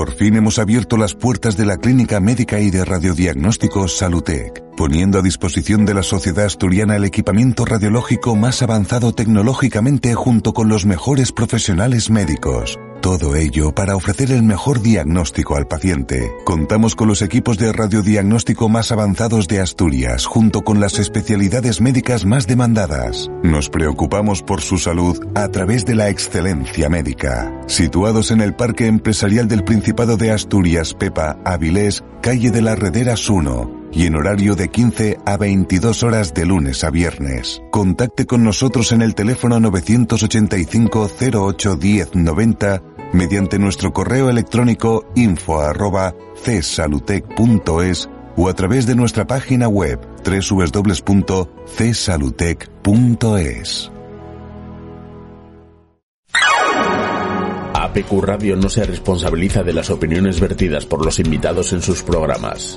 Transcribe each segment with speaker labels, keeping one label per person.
Speaker 1: Por fin hemos abierto las puertas de la clínica médica y de radiodiagnóstico Salutec, poniendo a disposición de la sociedad asturiana el equipamiento radiológico más avanzado tecnológicamente junto con los mejores profesionales médicos. Todo ello para ofrecer el mejor diagnóstico al paciente. Contamos con los equipos de radiodiagnóstico más avanzados de Asturias, junto con las especialidades médicas más demandadas. Nos preocupamos por su salud a través de la excelencia médica. Situados en el Parque Empresarial del Principado de Asturias, Pepa, Avilés, calle de las Rederas 1 y en horario de 15 a 22 horas de lunes a viernes. Contacte con nosotros en el teléfono 985 08 10 90 mediante nuestro correo electrónico info o a través de nuestra página web www.csalutec.es.
Speaker 2: APQ Radio no se responsabiliza de las opiniones vertidas por los invitados en sus programas.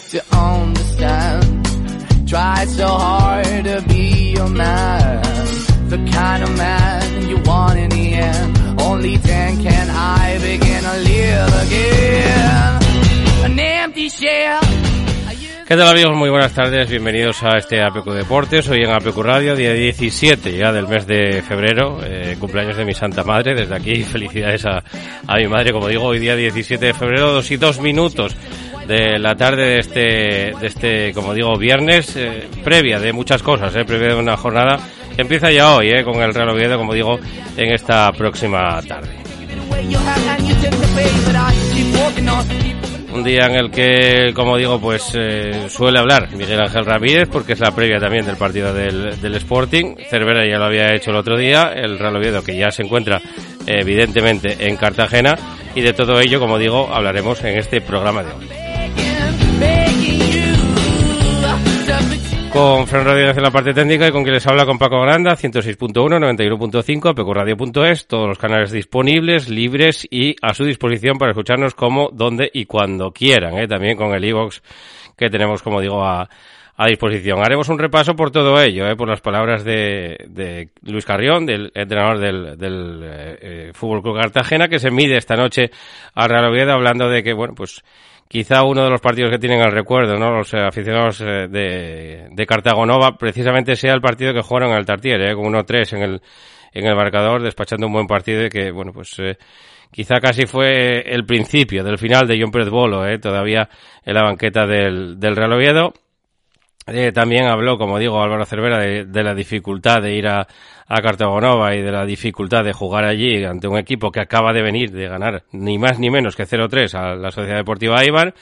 Speaker 3: Try so hard to be your man. The kind of man you want in the end. Only then can I begin to live again. An empty shell.
Speaker 4: ¿Qué tal amigos? Muy buenas tardes, bienvenidos a este APQ Deportes, hoy en APQ Radio, día 17 ya del mes de febrero, eh, cumpleaños de mi santa madre, desde aquí felicidades a, a mi madre, como digo, hoy día 17 de febrero, dos y dos minutos de la tarde de este, de este como digo, viernes, eh, previa de muchas cosas, eh, previa de una jornada empieza ya hoy, eh, con el Real Oviedo, como digo, en esta próxima tarde. Un día en el que, como digo, pues suele hablar Miguel Ángel Ramírez, porque es la previa también del partido del, del Sporting. Cervera ya lo había hecho el otro día, el Real Oviedo que ya se encuentra evidentemente en Cartagena. Y de todo ello, como digo, hablaremos en este programa de hoy. Con Fran Rodríguez en la parte técnica y con quien les habla con Paco Granda, 106.1, 91.5, pecuradio.es, todos los canales disponibles, libres y a su disposición para escucharnos como, donde y cuando quieran, ¿eh? también con el iVox que tenemos, como digo, a, a disposición. Haremos un repaso por todo ello, ¿eh? por las palabras de, de Luis Carrión, del entrenador del, del eh, eh, Fútbol Club Cartagena, que se mide esta noche a Real Oviedo hablando de que, bueno, pues quizá uno de los partidos que tienen al recuerdo, ¿no? Los eh, aficionados eh, de, de Cartago precisamente sea el partido que jugaron el Tartier, ¿eh? Con 1-3 en el, en el marcador, despachando un buen partido y que, bueno, pues, eh, quizá casi fue el principio del final de John Pérez Bolo, ¿eh? Todavía en la banqueta del, del Real Oviedo. Eh, también habló, como digo, Álvaro Cervera de, la dificultad de ir a, a Cartagonova y de la dificultad de jugar allí ante un equipo que acaba de venir de ganar ni más ni menos que 0-3 a la Sociedad Deportiva Eibar.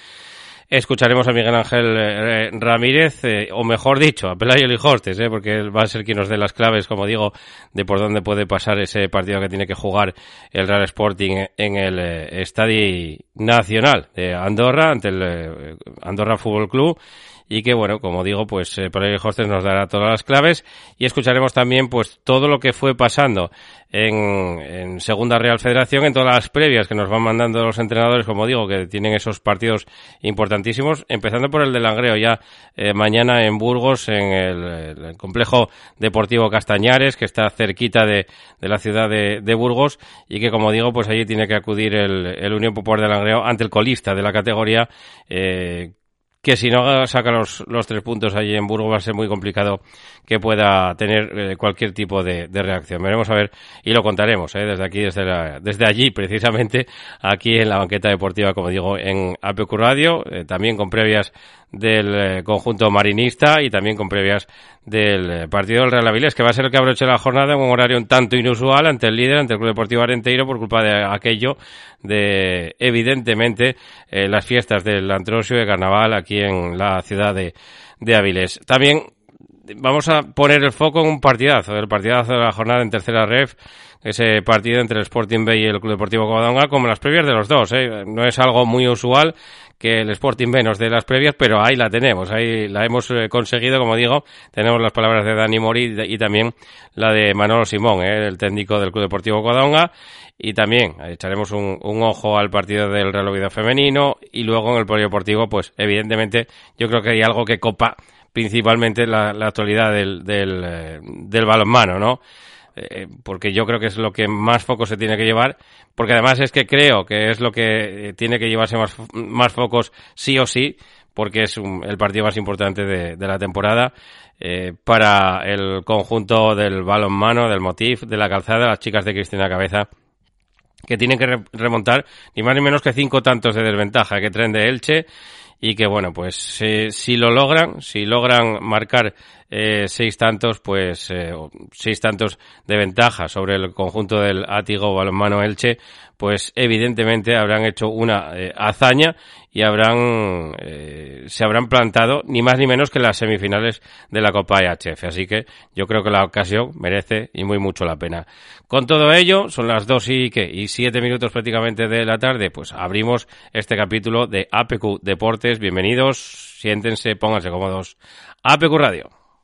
Speaker 4: escucharemos a Miguel Ángel eh, Ramírez, eh, o mejor dicho, a Pelayo Lijostes, eh, porque él va a ser quien nos dé las claves, como digo, de por dónde puede pasar ese partido que tiene que jugar el Real Sporting en el Estadio Nacional de Andorra, ante el Andorra Fútbol Club y que bueno, como digo, pues eh, por ahí Hostes nos dará todas las claves y escucharemos también pues todo lo que fue pasando en, en, Segunda Real Federación, en todas las previas que nos van mandando los entrenadores, como digo, que tienen esos partidos importantísimos, empezando por el de Langreo ya eh, mañana en Burgos, en el, complejo deportivo Castañares, que está cerquita de, de la ciudad de, de, Burgos y que, como digo, pues allí tiene que acudir el, el Unión Popular de Langreo ante el colista de la categoría, eh, que si no saca los, los tres puntos allí en Burgos va a ser muy complicado que pueda tener eh, cualquier tipo de, de, reacción. Veremos a ver y lo contaremos eh, desde aquí, desde, la, desde allí precisamente, aquí en la banqueta deportiva, como digo, en APQ Radio, eh, también con previas del eh, conjunto marinista y también con previas del eh, partido del Real Avilés, que va a ser el que abroche la jornada en un horario un tanto inusual ante el líder, ante el Club Deportivo Arenteiro, por culpa de aquello de, evidentemente, eh, las fiestas del Antrosio de Carnaval aquí en la ciudad de, de Avilés. También vamos a poner el foco en un partidazo, el partidazo de la jornada en tercera ref, ese partido entre el Sporting Bay y el Club Deportivo Covadonga, como las previas de los dos. ¿eh? No es algo muy usual que el Sporting B nos dé las previas, pero ahí la tenemos, ahí la hemos eh, conseguido, como digo, tenemos las palabras de Dani Mori y también la de Manolo Simón, ¿eh? el técnico del Club Deportivo Covadonga, y también echaremos un, un, ojo al partido del Real Oviedo femenino y luego en el polideportivo, pues evidentemente yo creo que hay algo que copa principalmente la, la actualidad del, del, eh, del balonmano, ¿no? Eh, porque yo creo que es lo que más foco se tiene que llevar, porque además es que creo que es lo que tiene que llevarse más, más focos sí o sí, porque es un, el partido más importante de, de la temporada eh, para el conjunto del balonmano, del Motif, de la calzada, las chicas de Cristina Cabeza, que tienen que remontar ni más ni menos que cinco tantos de desventaja que traen de Elche y que bueno, pues eh, si lo logran, si logran marcar eh, seis tantos, pues eh, seis tantos de ventaja sobre el conjunto del Átigo Balonmano Elche, pues evidentemente habrán hecho una eh, hazaña y habrán eh, se habrán plantado ni más ni menos que las semifinales de la Copa EHF. Así que yo creo que la ocasión merece y muy mucho la pena. Con todo ello, son las dos y ¿qué? y siete minutos prácticamente de la tarde, pues abrimos este capítulo de APQ Deportes. Bienvenidos, siéntense, pónganse cómodos. APQ Radio.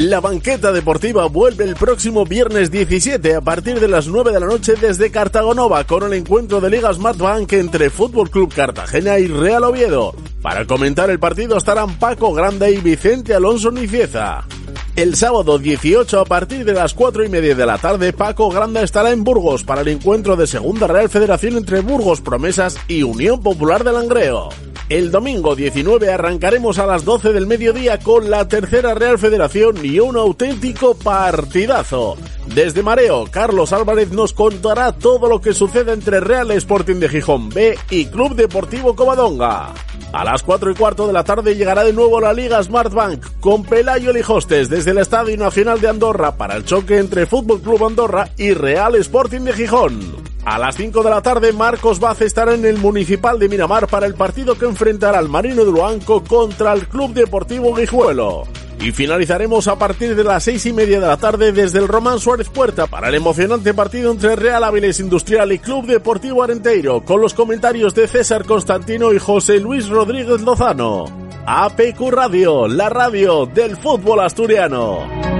Speaker 5: La banqueta deportiva vuelve el próximo viernes 17 a partir de las 9 de la noche desde Cartagonova con el encuentro de Liga Smartbank entre Fútbol Club Cartagena y Real Oviedo. Para comentar el partido estarán Paco Grande y Vicente Alonso Nicieza. El sábado 18 a partir de las 4 y media de la tarde, Paco Granda estará en Burgos para el encuentro de Segunda Real Federación entre Burgos Promesas y Unión Popular de Langreo. El domingo 19 arrancaremos a las 12 del mediodía con la tercera Real Federación y un auténtico partidazo. Desde Mareo, Carlos Álvarez nos contará todo lo que sucede entre Real Sporting de Gijón B y Club Deportivo Covadonga. A las 4 y cuarto de la tarde llegará de nuevo la Liga Smartbank con Pelayo Lijostes desde el Estadio Nacional de Andorra para el choque entre Fútbol Club Andorra y Real Sporting de Gijón. A las 5 de la tarde, Marcos Baz estará en el Municipal de Miramar para el partido que enfrentará al Marino de Luanco contra el Club Deportivo Guijuelo. Y finalizaremos a partir de las seis y media de la tarde desde el Román Suárez Puerta para el emocionante partido entre Real Avilés Industrial y Club Deportivo Arenteiro, con los comentarios de César Constantino y José Luis Rodríguez Lozano. APQ Radio, la radio del fútbol asturiano.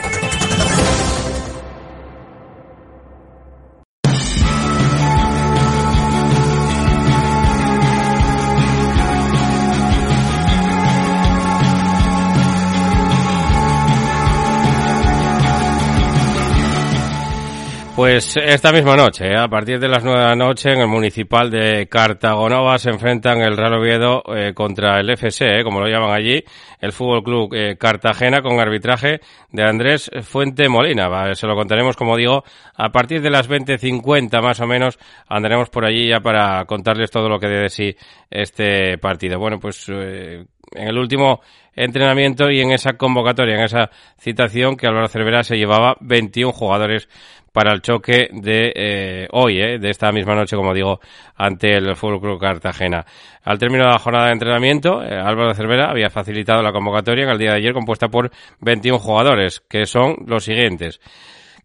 Speaker 4: Pues esta misma noche, ¿eh? a partir de las nueve de la noche, en el municipal de Cartagonova se enfrentan el Real Oviedo eh, contra el FC, ¿eh? como lo llaman allí, el Fútbol Club Cartagena, con arbitraje de Andrés Fuente Molina. Se lo contaremos, como digo, a partir de las 20.50 más o menos, andaremos por allí ya para contarles todo lo que debe de sí este partido. Bueno, pues en el último entrenamiento y en esa convocatoria, en esa citación que Álvaro Cervera se llevaba 21 jugadores para el choque de eh, hoy, eh, de esta misma noche, como digo, ante el Fútbol Club Cartagena. Al término de la jornada de entrenamiento, eh, Álvaro Cervera había facilitado la convocatoria en el día de ayer compuesta por 21 jugadores, que son los siguientes.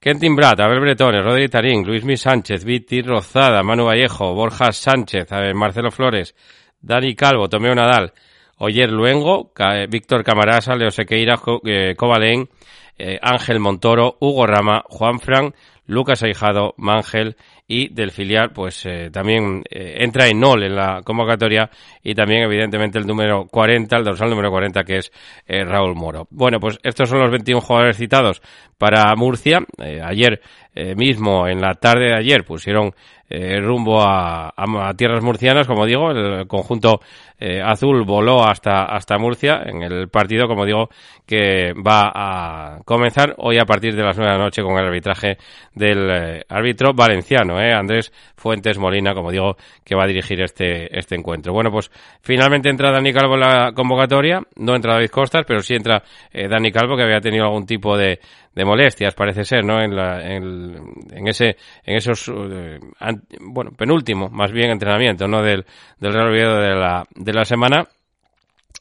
Speaker 4: Kentin Brat, Abel Bretones, Rodri Tarín, Luis Mi Sánchez, Viti Rozada, Manu Vallejo, Borja Sánchez, Marcelo Flores, Dani Calvo, Tomeo Nadal, Oyer Luengo, Víctor Camarasa, Leo Sequeira, Cobalén, Ángel Montoro, Hugo Rama, Juan Fran, Lucas Aijado, Mangel y del filial, pues eh, también eh, entra en NOL en la convocatoria y también evidentemente el número 40, el dorsal número 40 que es eh, Raúl Moro. Bueno, pues estos son los 21 jugadores citados para Murcia. ayer mismo, en la tarde de ayer, pusieron rumbo a, a, tierras murcianas, como digo, el conjunto azul voló hasta, hasta Murcia en el partido, como digo, que va a comenzar hoy a partir de las 9 de la noche con el arbitraje del árbitro valenciano. ¿Eh? Andrés Fuentes Molina, como digo, que va a dirigir este, este encuentro. Bueno, pues finalmente entra Dani Calvo en la convocatoria, no entra David Costas, pero sí entra eh, Dani Calvo, que había tenido algún tipo de, de molestias, parece ser, ¿no? En, la, en, ese, en esos, eh, bueno, penúltimo, más bien entrenamiento, ¿no? Del, del Real Oviedo de la, de la semana,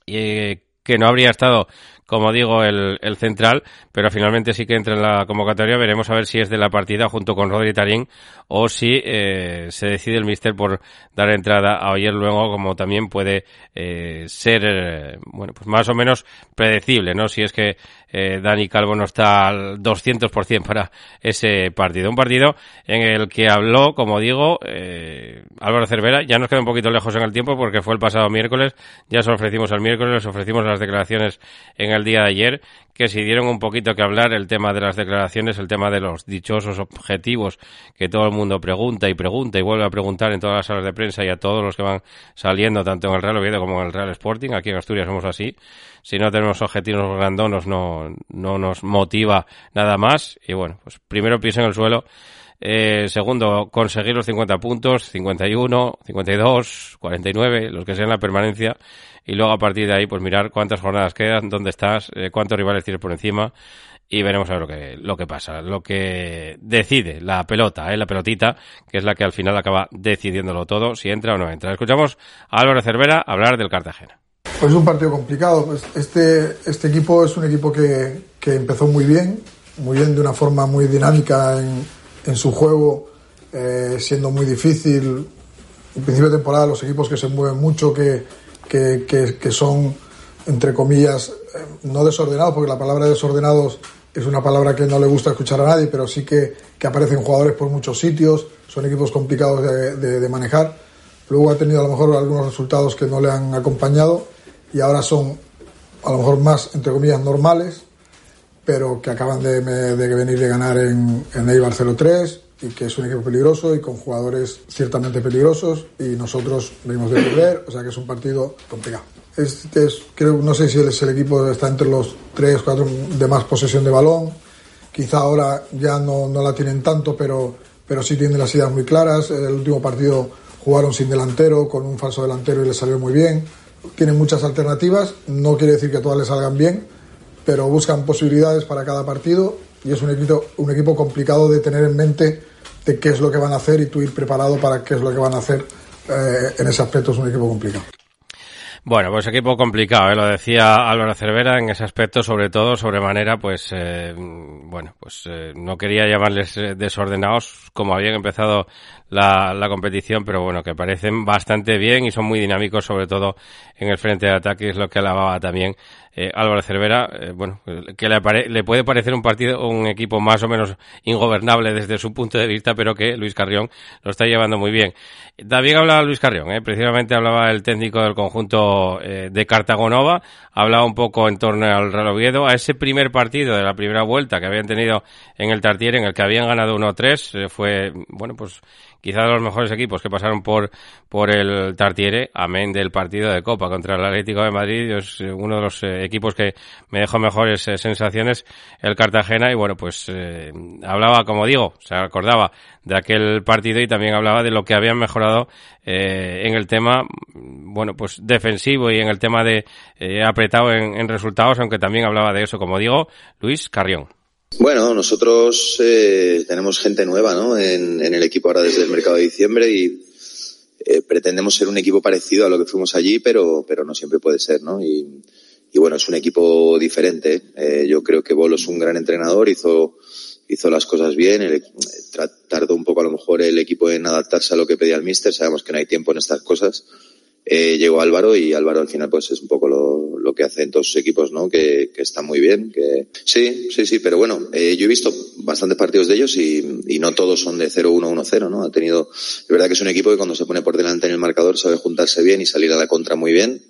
Speaker 4: y que no habría estado como digo, el, el, central, pero finalmente sí que entra en la convocatoria. Veremos a ver si es de la partida junto con Rodri Tarín o si eh, se decide el mister por dar entrada a Oyer luego, como también puede eh, ser, eh, bueno, pues más o menos predecible, ¿no? Si es que eh, Dani Calvo no está al 200% para ese partido. Un partido en el que habló, como digo, eh, Álvaro Cervera. Ya nos queda un poquito lejos en el tiempo porque fue el pasado miércoles. Ya se ofrecimos el miércoles, les ofrecimos las declaraciones en día de ayer que si dieron un poquito que hablar el tema de las declaraciones, el tema de los dichosos objetivos que todo el mundo pregunta y pregunta y vuelve a preguntar en todas las salas de prensa y a todos los que van saliendo, tanto en el Real Oviedo como en el Real Sporting. Aquí en Asturias somos así. Si no tenemos objetivos grandonos, no, no nos motiva nada más. Y bueno, pues primero piso en el suelo. Eh, segundo, conseguir los 50 puntos, 51, 52, 49, los que sean la permanencia y luego a partir de ahí pues mirar cuántas jornadas quedan, dónde estás, eh, cuántos rivales tienes por encima y veremos a ver lo que, lo que pasa, lo que decide la pelota, ¿eh? la pelotita, que es la que al final acaba decidiéndolo todo, si entra o no entra. Escuchamos a Álvaro Cervera hablar del Cartagena.
Speaker 6: Pues es un partido complicado. Pues este, este equipo es un equipo que, que empezó muy bien, muy bien de una forma muy dinámica en, en su juego, eh, siendo muy difícil. En principio de temporada los equipos que se mueven mucho, que, que, que, son, entre comillas, eh, no desordenados, porque la palabra desordenados es una palabra que no le gusta escuchar a nadie, pero sí que, que aparecen jugadores por muchos sitios, son equipos complicados de, de, manejar. Luego ha tenido a lo mejor algunos resultados que no le han acompañado y ahora son a lo mejor más, entre comillas, normales, pero que acaban de, de venir de ganar en, en Eibar 0-3 y que es un equipo peligroso y con jugadores ciertamente peligrosos y nosotros venimos de perder, o sea que es un partido complicado. es, es, creo, no sé si es el equipo está entre los tres, cuatro de más posesión de balón. Quizá ahora ya no, no la tienen tanto, pero, pero sí tienen las ideas muy claras. El último partido jugaron sin delantero, con un falso delantero y le salió muy bien. Tienen muchas alternativas, no quiere decir que todas les salgan bien, pero buscan posibilidades para cada partido y es un equipo, un equipo complicado de tener en mente de qué es lo que van a hacer y tú ir preparado para qué es lo que van a hacer. Eh, en ese aspecto es un equipo complicado.
Speaker 4: Bueno, pues equipo complicado, ¿eh? lo decía Álvaro Cervera en ese aspecto, sobre todo, sobremanera, pues, eh, bueno, pues eh, no quería llamarles eh, desordenados como habían empezado la, la, competición, pero bueno, que parecen bastante bien y son muy dinámicos, sobre todo en el frente de ataque, es lo que alababa también eh, Álvaro Cervera, eh, bueno, que le, le, puede parecer un partido, un equipo más o menos ingobernable desde su punto de vista, pero que Luis Carrión lo está llevando muy bien. También hablaba Luis Carrión, eh, precisamente hablaba el técnico del conjunto eh, de Cartagonova, hablaba un poco en torno al Real Oviedo, a ese primer partido de la primera vuelta que habían tenido en el Tartier, en el que habían ganado 1-3, eh, fue, bueno, pues quizá de los mejores equipos que pasaron por, por el Tartiere, amén del partido de Copa contra el Atlético de Madrid, es uno de los eh, equipos que me dejó mejores eh, sensaciones, el Cartagena, y bueno, pues eh, hablaba, como digo, se acordaba de aquel partido y también hablaba de lo que habían mejorado eh, en el tema, bueno, pues defensivo y en el tema de eh, apretado en resultados, aunque también hablaba de eso, como digo, Luis Carrión.
Speaker 7: Bueno, nosotros eh, tenemos gente nueva ¿no? en, en, el equipo ahora desde el mercado de diciembre y eh, pretendemos ser un equipo parecido a lo que fuimos allí, pero, pero no siempre puede ser. ¿no? Y, y bueno, es un equipo diferente. Eh, yo creo que Bolo es un gran entrenador, hizo, hizo las cosas bien, el, tardó un poco a lo mejor el equipo en adaptarse a lo que pedía el míster, sabemos que no hay tiempo en estas cosas. Eh, llegó Álvaro y Álvaro al final pues es un poco lo, lo que hace en todos sus equipos, ¿no? Que, que está muy bien, que sí, sí, sí, pero bueno, eh, yo he visto bastantes partidos de ellos y, y no todos son de 0-1-1-0, ¿no? Ha tenido, es verdad que es un equipo que cuando se pone por delante en el marcador sabe juntarse bien y salir a la contra muy bien.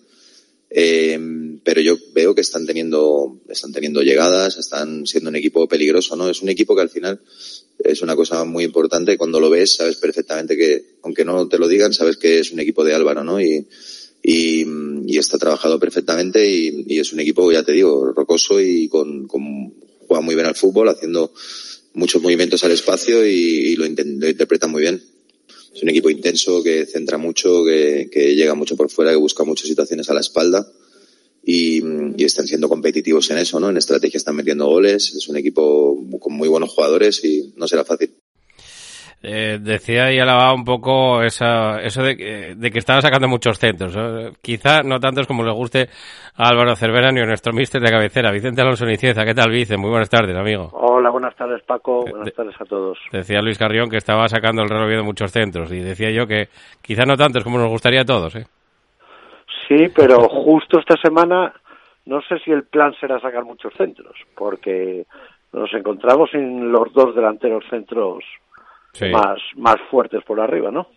Speaker 7: Eh, pero yo veo que están teniendo, están teniendo llegadas, están siendo un equipo peligroso, ¿no? Es un equipo que al final es una cosa muy importante. Cuando lo ves, sabes perfectamente que, aunque no te lo digan, sabes que es un equipo de Álvaro, ¿no? Y, y, y está trabajado perfectamente y, y, es un equipo, ya te digo, rocoso y con, con juega muy bien al fútbol, haciendo muchos movimientos al espacio y, y lo, lo, interpreta muy bien. Es un equipo intenso que centra mucho, que, que llega mucho por fuera, que busca muchas situaciones a la espalda. Y, y, están siendo competitivos en eso, ¿no? En estrategia están metiendo goles, es un equipo con muy buenos jugadores y no será fácil.
Speaker 4: Eh, decía y alababa un poco esa, eso de que, de que estaban sacando muchos centros. ¿no? Quizá no tantos como le guste a Álvaro Cervera ni a nuestro mister de cabecera, Vicente Alonso Nicieza. ¿Qué tal, Vicente? Muy buenas tardes, amigo.
Speaker 8: Hola, buenas tardes, Paco. Buenas de, tardes a todos.
Speaker 4: Decía Luis Carrión que estaba sacando el Real de muchos centros y decía yo que quizá no tantos como nos gustaría a todos, ¿eh?
Speaker 8: Sí, pero justo esta semana no sé si el plan será sacar muchos centros, porque nos encontramos en los dos delanteros centros sí. más, más fuertes por arriba, ¿no?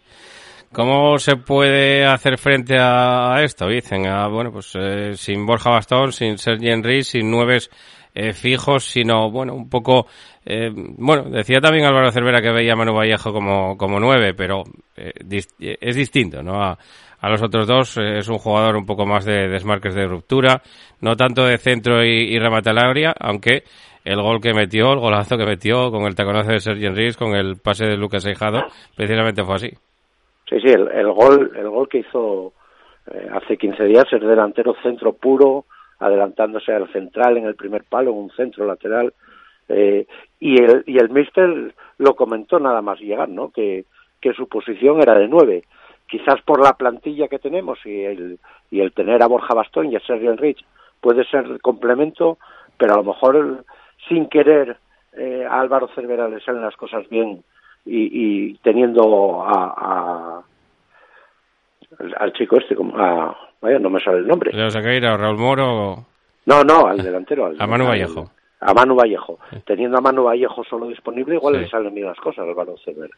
Speaker 4: ¿Cómo se puede hacer frente a esto? Dicen, a, bueno, pues eh, sin Borja Bastón, sin Sergi Henry, sin nueves eh, fijos, sino, bueno, un poco, eh, bueno, decía también Álvaro Cervera que veía a Manu Vallejo como, como nueve, pero eh, dis es distinto, ¿no? A, a los otros dos eh, es un jugador un poco más de desmarques de ruptura, no tanto de centro y, y remate al área, aunque el gol que metió, el golazo que metió con el taconazo de Sergi Enrique, con el pase de Lucas Eijado, precisamente fue así.
Speaker 8: Sí, sí, el, el gol, el gol que hizo eh, hace 15 días, el delantero centro puro, adelantándose al central en el primer palo, en un centro lateral, eh, y el, y el míster lo comentó nada más llegar, ¿no? Que, que su posición era de nueve quizás por la plantilla que tenemos y el, y el tener a Borja Bastón y a Sergio Enrich puede ser complemento, pero a lo mejor sin querer eh, a Álvaro Cervera le salen las cosas bien y, y teniendo a, a al chico este como a vaya no me sale el nombre.
Speaker 4: Leo Sequeira Raúl Moro
Speaker 8: no no al delantero al,
Speaker 4: a Manu Vallejo
Speaker 8: a Manu Vallejo. Teniendo a Manu Vallejo solo disponible, igual sí. le salen bien las cosas al Álvaro Cervera.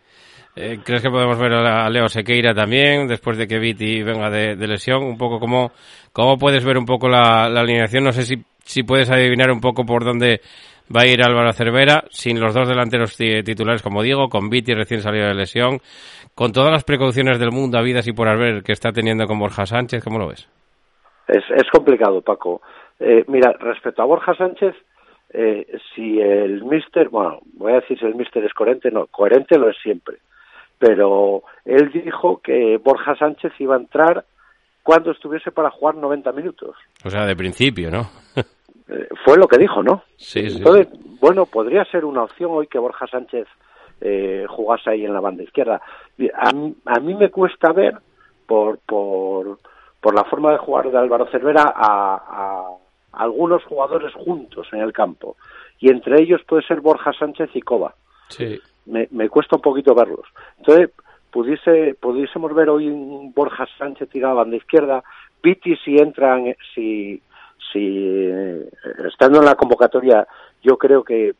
Speaker 4: Eh, ¿Crees que podemos ver a Leo Sequeira también, después de que Viti venga de, de lesión? Un poco cómo, cómo puedes ver un poco la, la, alineación. No sé si, si puedes adivinar un poco por dónde va a ir Álvaro Cervera, sin los dos delanteros titulares, como digo, con Viti recién salido de lesión, con todas las precauciones del mundo, habidas y por haber que está teniendo con Borja Sánchez, ¿cómo lo ves?
Speaker 8: Es, es complicado, Paco. Eh, mira, respecto a Borja Sánchez, eh, si el mister, bueno, voy a decir si el mister es coherente, no, coherente lo es siempre. Pero él dijo que Borja Sánchez iba a entrar cuando estuviese para jugar 90 minutos.
Speaker 4: O sea, de principio, ¿no?
Speaker 8: Eh, fue lo que dijo, ¿no?
Speaker 4: Sí, sí.
Speaker 8: Entonces, bueno, podría ser una opción hoy que Borja Sánchez eh, jugase ahí en la banda izquierda. A, mí- a mí me cuesta ver, por, por, por la forma de jugar de Álvaro Cervera, a, a algunos jugadores juntos en el campo. Y entre ellos puede ser Borja Sánchez y Coba.
Speaker 4: Sí.
Speaker 8: Me, me cuesta un poquito verlos. Entonces, pudiese, pudiésemos ver hoy un Borja Sánchez tirado a banda izquierda, Piti si entran, si, si eh, estando en la convocatoria, yo creo que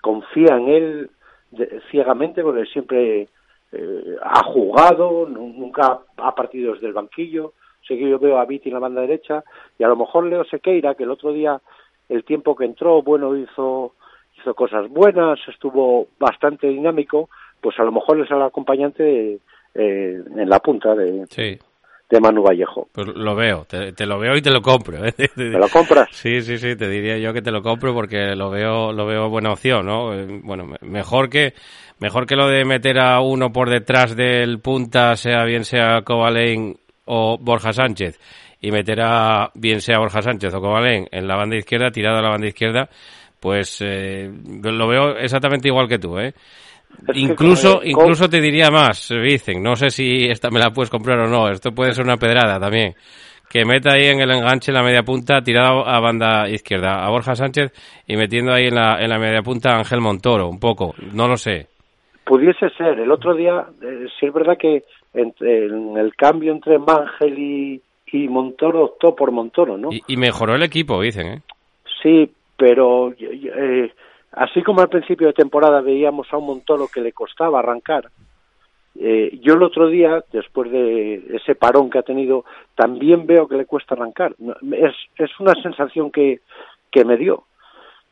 Speaker 8: confía en él de- ciegamente porque siempre eh, ha jugado, nu- nunca ha partido desde el banquillo. Sé que yo veo a Viti en la banda derecha y a lo mejor Leo Sequeira, que el otro día el tiempo que entró, bueno, hizo hizo cosas buenas, estuvo bastante dinámico, pues a lo mejor es el acompañante eh, en la punta de,
Speaker 4: Sí.
Speaker 8: de Manu Vallejo.
Speaker 4: Pues lo veo, te, te lo veo y te lo compro. ¿eh?
Speaker 8: ¿Me lo compras?
Speaker 4: Sí, sí, sí, te diría yo que te lo compro porque lo veo, lo veo buena opción, ¿no? Eh, Bueno, me- mejor que, mejor que lo de meter a uno por detrás del punta, sea bien sea Kovalen o Borja Sánchez, y meter a bien sea Borja Sánchez o Kovalen en la banda izquierda, tirado a la banda izquierda, pues eh, lo veo exactamente igual que tú, ¿eh? Incluso, incluso te diría más, dicen, no sé si esta me la puedes comprar o no, esto puede ser una pedrada también. Que meta ahí en el enganche en la media punta, tirado a banda izquierda, a Borja Sánchez y metiendo ahí en la, en la media punta a Ángel Montoro, un poco, no lo sé.
Speaker 8: Pudiese ser. El otro día, eh, sí es verdad que entre- en el cambio entre Mangel y, y Montoro optó por Montoro, ¿no?
Speaker 4: Y, y mejoró el equipo, dicen, ¿eh?
Speaker 8: Sí, pero eh, así como al principio de temporada veíamos a un Montoro que le costaba arrancar, eh, yo el otro día, después de ese parón que ha tenido, también veo que le cuesta arrancar. Es, es una sensación que, que me dio.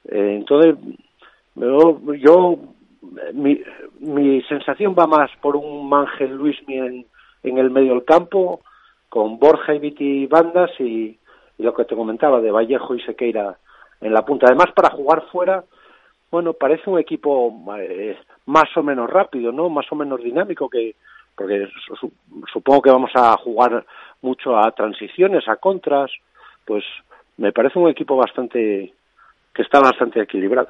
Speaker 8: Eh, entonces, yo, yo- mi, mi sensación va más por un Mangel Luismi en, el medio del campo, con Borja y Viti bandas y, lo que te comentaba de Vallejo y Sequeira en la punta. Además, para jugar fuera, bueno, parece un equipo eh, más o menos rápido, ¿no? Más o menos dinámico, que porque su- su- supongo que vamos a jugar mucho a transiciones, a contras, pues me parece un equipo bastante que está bastante equilibrado.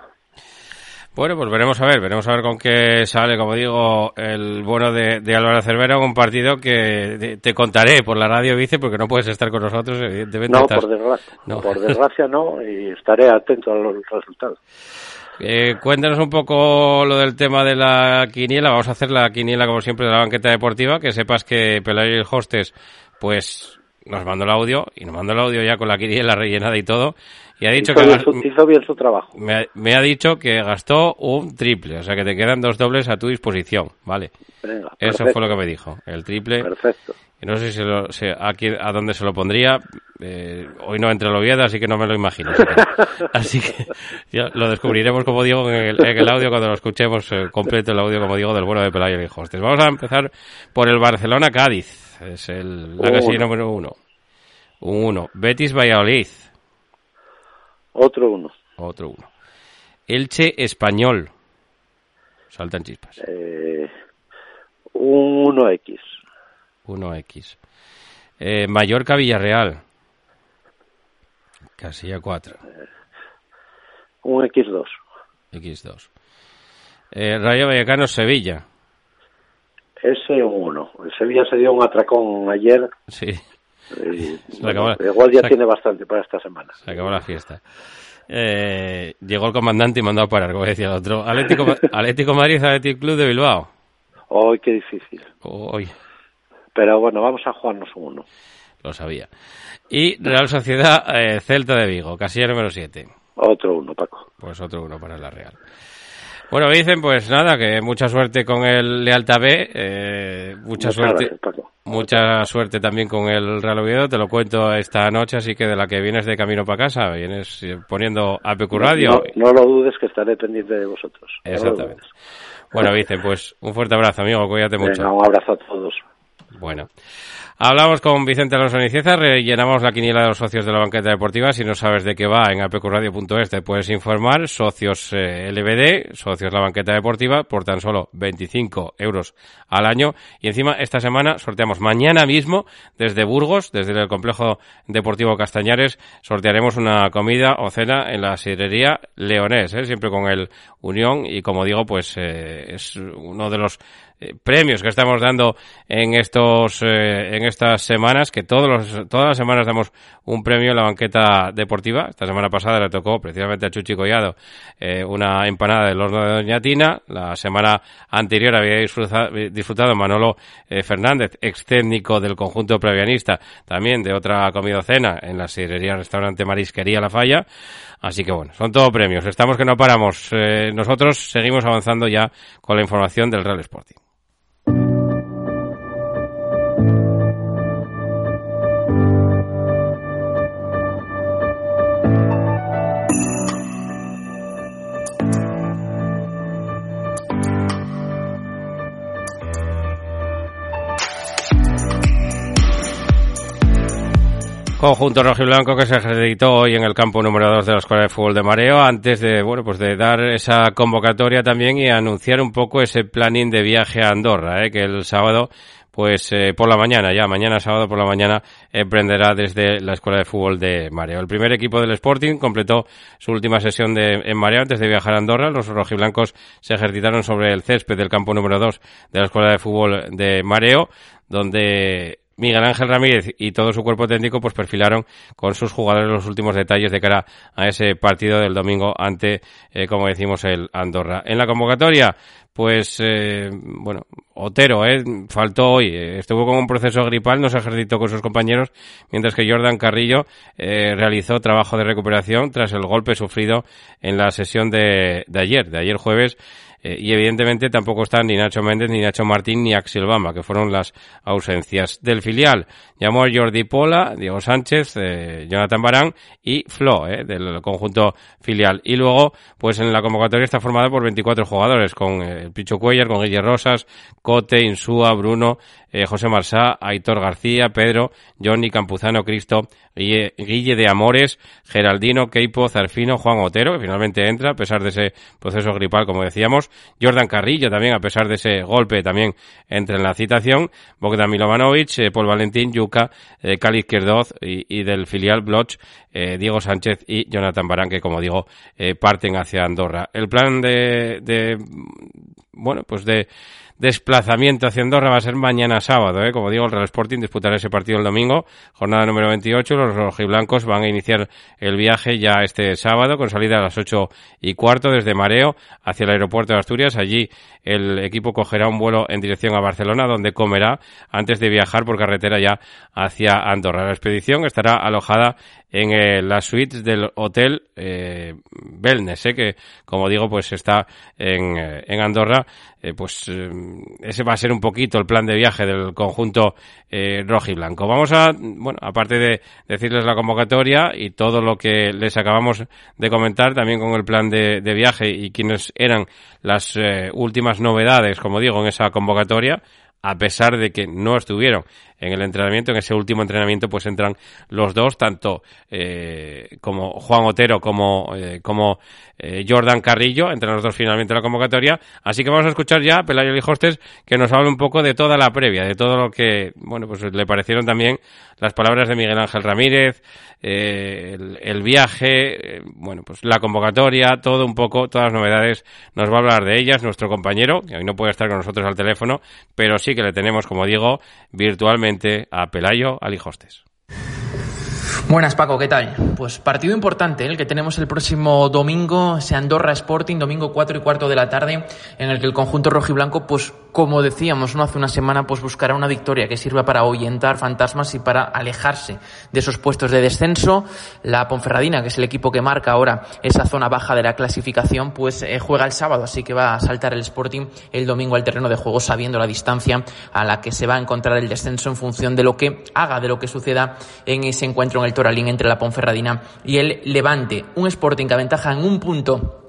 Speaker 4: Bueno, pues veremos a ver, veremos a ver con qué sale, como digo, el bueno de, de Álvaro Cervera, un partido que te, te contaré por la radio, Vice, porque no puedes estar con nosotros, evidentemente.
Speaker 8: No,
Speaker 4: estás-
Speaker 8: por desgracia,
Speaker 4: No.
Speaker 8: por desgracia no, y estaré atento a los resultados.
Speaker 4: Eh, cuéntanos un poco lo del tema de la quiniela. Vamos a hacer la quiniela, como siempre, de la banqueta deportiva. Que sepas que Pelayo y el Hostes, pues, nos mandó el audio, y nos mandó el audio ya con la quiniela rellenada y todo. Y ha dicho
Speaker 8: hizo,
Speaker 4: que
Speaker 8: su, hizo bien su trabajo.
Speaker 4: me ha, me ha dicho que gastó un triple, o sea que te quedan dos dobles a tu disposición, ¿vale?
Speaker 8: Venga,
Speaker 4: Eso
Speaker 8: perfecto.
Speaker 4: fue lo que me dijo, el triple.
Speaker 8: Perfecto.
Speaker 4: Y no sé si lo- si a, quién- a dónde se lo pondría. eh, hoy no entre el Oviedo, así que no me lo imagino. Así que, así que ya lo descubriremos, como digo, en el, en el audio cuando lo escuchemos eh, completo el audio, como digo, del bueno de Pelayo y Hostes. Vamos a empezar por el Barcelona-Cádiz. Es el, la
Speaker 8: Uno.
Speaker 4: casilla número uno. Un uno. Betis-Valladolid.
Speaker 8: Otro uno.
Speaker 4: Otro uno. Elche-Español. Saltan chispas.
Speaker 8: Eh, un 1X.
Speaker 4: 1X. Eh, Mallorca-Villarreal. Casilla 4.
Speaker 8: Un X2.
Speaker 4: X2. Eh, Rayo Vallecano-Sevilla.
Speaker 8: Ese un 1. El Sevilla se dio un atracón ayer.
Speaker 4: Sí,
Speaker 8: y,
Speaker 4: la-
Speaker 8: igual ya
Speaker 4: se
Speaker 8: tiene bastante para esta semana.
Speaker 4: se acabó la fiesta. Eh, llegó el comandante y mandó a parar, como decía el otro. Atlético, Atlético Madrid, Atlético Club de Bilbao.
Speaker 8: Hoy qué difícil.
Speaker 4: Hoy
Speaker 8: Pero bueno, vamos a jugarnos un 1.
Speaker 4: lo sabía. Y Real Sociedad, eh, Celta de Vigo, casilla número 7.
Speaker 8: Otro 1, Paco.
Speaker 4: Pues otro uno para la Real. Bueno, dicen, pues nada, que mucha suerte con el Lealtad B, eh, mucha
Speaker 8: Muchas
Speaker 4: suerte,
Speaker 8: gracias,
Speaker 4: mucha suerte también con el Real Oviedo, te lo cuento esta noche, así que de la que vienes de camino para casa, vienes eh, poniendo APQ Radio.
Speaker 8: No, no lo dudes que estaré pendiente de vosotros.
Speaker 4: Exactamente. Bueno, dicen, pues un fuerte abrazo, amigo, cuídate mucho.
Speaker 8: Venga, un abrazo a todos.
Speaker 4: Bueno. Hablamos con Vicente Alonso Nicieza, rellenamos la quiniela de los socios de la banqueta deportiva. Si no sabes de qué va, en apecuradio.es te puedes informar. Socios eh, LBD, socios la banqueta deportiva, por tan solo 25 euros al año. Y encima, esta semana sorteamos mañana mismo, desde Burgos, desde el complejo deportivo Castañares, sortearemos una comida o cena en la sidrería Leonés, ¿eh? siempre con el Unión. Y como digo, pues eh, es uno de los eh, premios que estamos dando en estos eh, en estas semanas que todos los, todas las semanas damos un premio en la banqueta deportiva. Esta semana pasada le tocó precisamente a Chuchi Collado eh, una empanada del horno de Doña Tina. La semana anterior había disfrutado, Manolo Fernández ex técnico del conjunto previanista también de otra comida cena en la sidrería restaurante Marisquería La Falla. Así que bueno son todos premios. Estamos que no paramos. Nosotros seguimos avanzando ya con la información del Real Sporting Conjunto rojo y blanco que se ejercitó hoy en el campo número 2 de la Escuela de Fútbol de Mareo antes de, bueno, pues de dar esa convocatoria también y anunciar un poco ese planning de viaje a Andorra, ¿eh? que el sábado pues eh, por la mañana, ya mañana sábado por la mañana, emprenderá desde la Escuela de Fútbol de Mareo. El primer equipo del Sporting completó su última sesión de, en Mareo antes de viajar a Andorra. Los rojiblancos se ejercitaron sobre el césped del campo número 2 de la Escuela de Fútbol de Mareo, donde Miguel Ángel Ramírez y todo su cuerpo técnico pues perfilaron con sus jugadores los últimos detalles de cara a ese partido del domingo ante, eh, como decimos, el Andorra. En la convocatoria, pues, eh, bueno, Otero, eh, faltó hoy, eh, estuvo con un proceso gripal, no se ejercitó con sus compañeros, mientras que Jordan Carrillo eh, realizó trabajo de recuperación tras el golpe sufrido en la sesión de, de ayer, de ayer jueves, eh, y evidentemente tampoco están ni Nacho Méndez, ni Nacho Martín, ni Axel Bamba, que fueron las ausencias del filial. Llamó a Jordi Pola, Diego Sánchez, eh, Jonathan Barán y Flo, eh, del conjunto filial. Y luego, pues en la convocatoria está formada por 24 jugadores, con el Picho Cuellar, con Guille Rosas, Cote, Insúa, Bruno, José Marsá, Aitor García, Pedro, Johnny Campuzano, Cristo, Guille, de Amores, Geraldino, Keipo, Zarfino, Juan Otero, que finalmente entra, a pesar de ese proceso gripal, como decíamos, Jordan Carrillo también, a pesar de ese golpe, también entra en la citación. Bogdan Milovanovic, eh, Paul Valentín, Yuca, eh, Cali Izquierdoz y, del filial Bloch, eh, Diego Sánchez y Jonathan Barán, que como digo, eh, parten hacia Andorra. El plan de, de bueno, pues de desplazamiento hacia Andorra va a ser mañana sábado, ¿eh? como digo, el Real Sporting disputará ese partido el domingo, jornada número 28, los rojiblancos van a iniciar el viaje ya este sábado con salida a las ocho y cuarto desde Mareo hacia el aeropuerto de Asturias, allí el equipo cogerá un vuelo en dirección a Barcelona donde comerá antes de viajar por carretera ya hacia Andorra. La expedición estará alojada en eh, las suites del hotel eh, Belnes, eh, que como digo pues está en, eh, en Andorra eh, pues eh, ese va a ser un poquito el plan de viaje del conjunto eh, rojo y blanco. Vamos a, bueno, aparte de decirles la convocatoria y todo lo que les acabamos de comentar, también con el plan de, de viaje y quienes eran las últimas novedades, como digo, en esa convocatoria, a pesar de que no estuvieron en el entrenamiento, en ese último entrenamiento, pues entran los dos, tanto eh, como Juan Otero como, eh, como eh, Jordan Carrillo, entran los dos finalmente en la convocatoria. Así que vamos a escuchar ya a Pelayo Lijostes que nos habla un poco de toda la previa, de todo lo que, bueno, pues le parecieron también las palabras de Miguel Ángel Ramírez, eh, el, el, viaje, eh, bueno, pues la convocatoria, todo un poco, todas las novedades, nos va a hablar de ellas nuestro compañero, que hoy no puede estar con nosotros al teléfono, pero sí que le tenemos, como digo, virtualmente a Pelayo Alijostes.
Speaker 9: Buenas Paco, ¿qué tal? Pues partido importante, ¿eh? el que tenemos el próximo domingo, ese Andorra Sporting, domingo 4 y cuarto de la tarde, en el que el conjunto rojiblanco, pues como decíamos no hace una semana, pues buscará una victoria que sirva para ahuyentar fantasmas y para alejarse de esos puestos de descenso. La Ponferradina, que es el equipo que marca ahora esa zona baja de la clasificación, pues eh, juega el sábado, así que va a saltar el Sporting el domingo al terreno de juego sabiendo la distancia a la que se va a encontrar el descenso en función de lo que haga, de lo que suceda en ese encuentro en el Toralín entre la Ponferradina y el Levante. Un Sporting que aventaja en un punto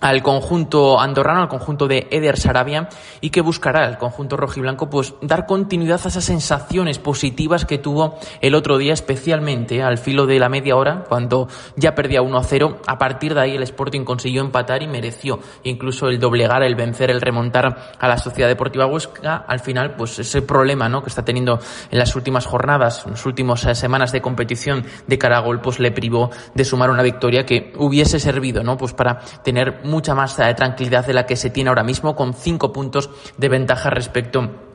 Speaker 9: al conjunto andorrano, al conjunto de Eder Sarabia y que buscará el conjunto rojiblanco pues dar continuidad a esas sensaciones positivas que tuvo el otro día, especialmente al filo de la media hora, cuando ya perdía 1 a 0. A partir de ahí el Sporting consiguió empatar y mereció incluso el doblegar, el vencer, el remontar a la Sociedad Deportiva Huesca. Al final, pues ese problema ¿no? que está teniendo en las últimas jornadas, en las últimas eh, semanas de competición de Caragol, pues le privó de sumar una victoria que hubiese servido ¿no? pues para tener mucha más tranquilidad de la que se tiene ahora mismo, con cinco puntos de ventaja respecto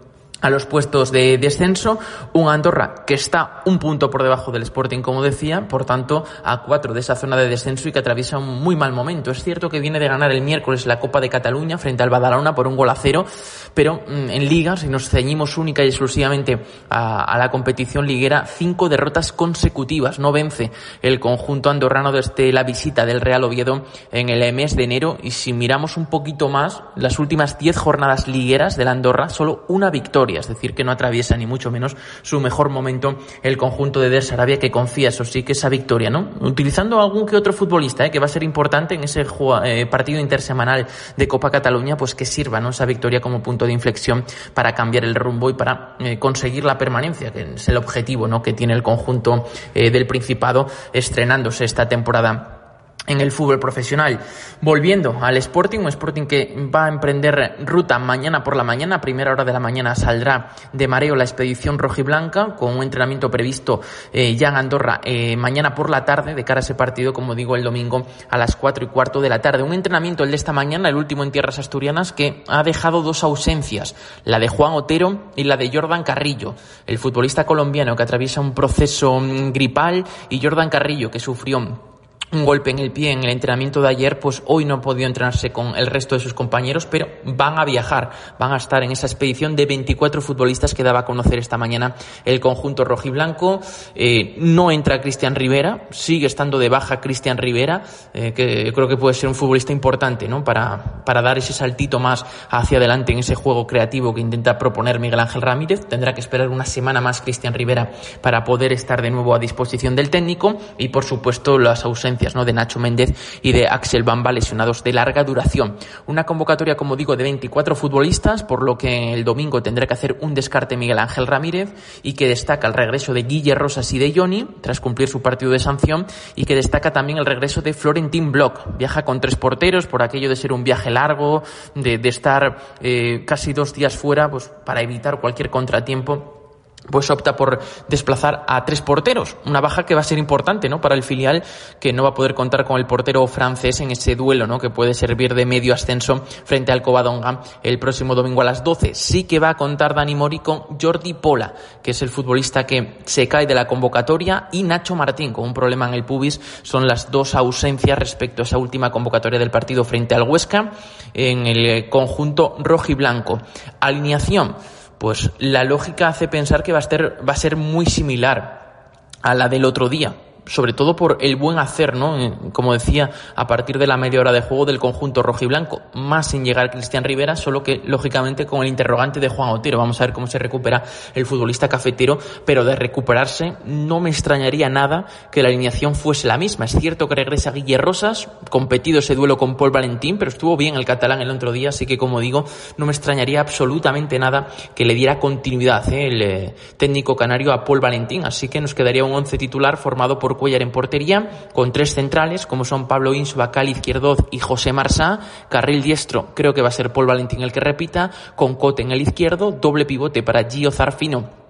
Speaker 9: a los puestos de descenso, un Andorra que está un punto por debajo del Sporting, como decía, por tanto, a cuatro de esa zona de descenso y que atraviesa un muy mal momento. Es cierto que viene de ganar el miércoles la Copa de Cataluña frente al Badalona por un gol a cero, pero mm, en Liga, si nos ceñimos única y exclusivamente a, la competición liguera, cinco derrotas consecutivas. No vence el conjunto andorrano desde la visita del Real Oviedo en el mes de enero y si miramos un poquito más, las últimas diez jornadas ligueras del Andorra, solo una victoria es decir, que no atraviesa ni mucho menos su mejor momento el conjunto de Der Sarabia que confía, eso sí, que esa victoria, ¿no? Utilizando algún que otro futbolista, ¿eh? que va a ser importante en ese eh, partido intersemanal de Copa Cataluña, pues que sirva, ¿no? Esa victoria como punto de inflexión para cambiar el rumbo y para eh, conseguir la permanencia, que es el objetivo, ¿no? Que tiene el conjunto del Principado estrenándose esta temporada en el fútbol profesional. Volviendo al Sporting, un Sporting que va a emprender ruta mañana por la mañana, a primera hora de la mañana saldrá de Mareo la expedición rojiblanca con un entrenamiento previsto eh, ya en Andorra eh, mañana por la tarde de cara a ese partido, como digo, el domingo a las cuatro y cuarto de la tarde. Un entrenamiento el de esta mañana, el último en tierras asturianas, que ha dejado dos ausencias, la de Juan Otero y la de Jordan Carrillo, el futbolista colombiano que atraviesa un proceso mm, gripal y Jordan Carrillo que sufrió un golpe en el pie en el entrenamiento de ayer, pues hoy no ha podido entrenarse con el resto de sus compañeros, pero van a viajar, van a estar en esa expedición de 24 futbolistas que daba a conocer esta mañana el conjunto rojiblanco. Eh, no entra Cristian Rivera, sigue estando de baja Cristian Rivera, eh, que creo que puede ser un futbolista importante, ¿no? Para, para dar ese saltito más hacia adelante en ese juego creativo que intenta proponer Miguel Ángel Ramírez. Tendrá que esperar una semana más Cristian Rivera para poder estar de nuevo a disposición del técnico y, por supuesto, las ausencias ¿no? de Nacho Méndez y de Axel Bamba lesionados de larga duración. Una convocatoria, como digo, de 24 futbolistas, por lo que el domingo tendrá que hacer un descarte Miguel Ángel Ramírez y que destaca el regreso de Guille Rosas y de Johnny tras cumplir su partido de sanción y que destaca también el regreso de Florentín Block. Viaja con tres porteros por aquello de ser un viaje largo, de, estar eh, casi dos días fuera, pues para evitar cualquier contratiempo pues opta por desplazar a tres porteros, una baja que va a ser importante, ¿no? Para el filial que no va a poder contar con el portero francés en ese duelo, ¿no? Que puede servir de medio ascenso frente al Covadonga el próximo domingo a las 12. Sí que va a contar Dani Mori con Jordi Pola, que es el futbolista que se cae de la convocatoria, y Nacho Martín con un problema en el pubis. Son las dos ausencias respecto a esa última convocatoria del partido frente al Huesca en el conjunto rojo y blanco. Alineación pues la lógica hace pensar que va a ser, va a ser muy similar a la del otro día sobre todo por el buen hacer, ¿no? Eh, como decía, a partir de la media hora de juego del conjunto rojo y blanco, más sin llegar Cristian Rivera, solo que lógicamente con el interrogante de Juan Otero. Vamos a ver cómo se recupera el futbolista cafetero, pero de recuperarse no me extrañaría nada que la alineación fuese la misma. Es cierto que regresa Guille Rosas, competido ese duelo con Paul Valentín, pero estuvo bien el catalán el otro día, así que como digo, no me extrañaría absolutamente nada que le diera continuidad ¿eh? el eh, técnico canario a Paul Valentín, así que nos quedaría un once titular formado por Cuellar en portería, con tres centrales, como son Pablo Insu, Bacal Izquierdoz y José Marsá. Carril diestro, creo que va a ser Paul Valentín el que repita, con Cote en el izquierdo, doble pivote para Gio Zarfino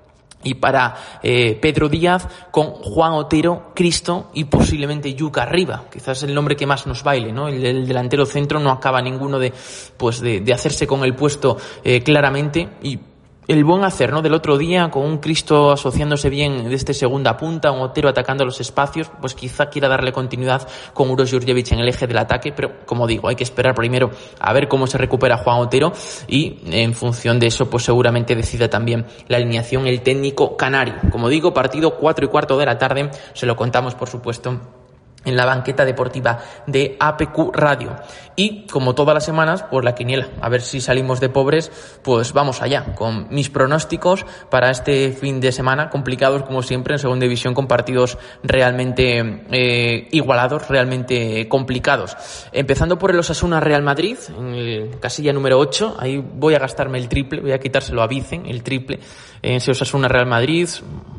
Speaker 9: y para eh, Pedro Díaz con Juan Otero, Cristo y posiblemente Yuca arriba. Quizás el nombre que más nos baile, ¿no? El, delantero centro no acaba ninguno de, pues de, hacerse con el puesto eh, claramente y el buen hacer ¿no? del otro día, con un Cristo asociándose bien de este segunda punta, un Otero atacando los espacios, pues quizá quiera darle continuidad con Uros Jurjevic en el eje del ataque, pero como digo, hay que esperar primero a ver cómo se recupera Juan Otero y en función de eso, pues seguramente decida también la alineación el técnico canario. Como digo, partido cuatro y cuarto de la tarde, se lo contamos por supuesto en la banqueta deportiva de APQ Radio. Y como todas las semanas, pues la quiniela. A ver si salimos de pobres, pues vamos allá con mis pronósticos para este fin de semana, complicados como siempre en segunda división con partidos realmente eh, igualados, realmente complicados. Empezando por el Osasuna Real Madrid, en el casilla número 8, ahí voy a gastarme el triple, voy a quitárselo a Vicen, el triple, en ese Osasuna Real Madrid,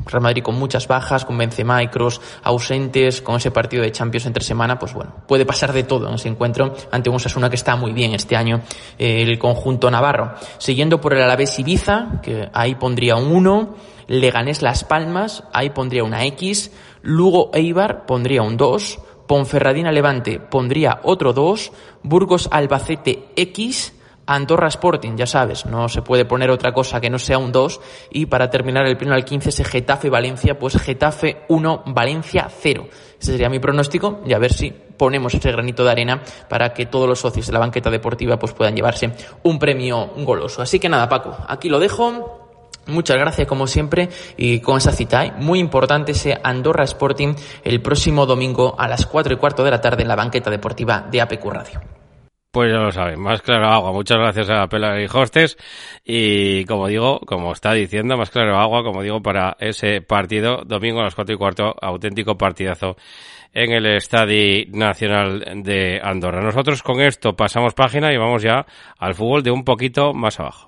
Speaker 9: Real Madrid con muchas bajas, con Benzema y Kroos ausentes, con ese partido de Champions entre semana, pues bueno, puede pasar de todo en ese encuentro ante un Osasuna que está muy bien este año, eh, el conjunto navarro. Siguiendo por el Alavés Ibiza, que ahí pondría un 1, Leganés Las Palmas, ahí pondría una X, Lugo Eibar pondría un 2, Ponferradina Levante pondría otro 2, Burgos Albacete X, Andorra Sporting, ya sabes, no se puede poner otra cosa que no sea un 2. Y para terminar el pleno al 15, ese Getafe Valencia, pues Getafe 1, Valencia 0. Ese sería mi pronóstico y a ver si ponemos ese granito de arena para que todos los socios de la banqueta deportiva pues puedan llevarse un premio goloso. Así que nada, Paco, aquí lo dejo. Muchas gracias como siempre y con esa cita ¿eh? muy importante ese Andorra Sporting el próximo domingo a las 4 y cuarto de la tarde en la banqueta deportiva de APQ Radio.
Speaker 4: Pues ya lo saben, más claro agua. Muchas gracias a Pelar y Hostes. Y como digo, como está diciendo, más claro agua, como digo, para ese partido, domingo a las cuatro y cuarto, auténtico partidazo en el Estadio Nacional de Andorra. Nosotros con esto pasamos página y vamos ya al fútbol de un poquito más abajo.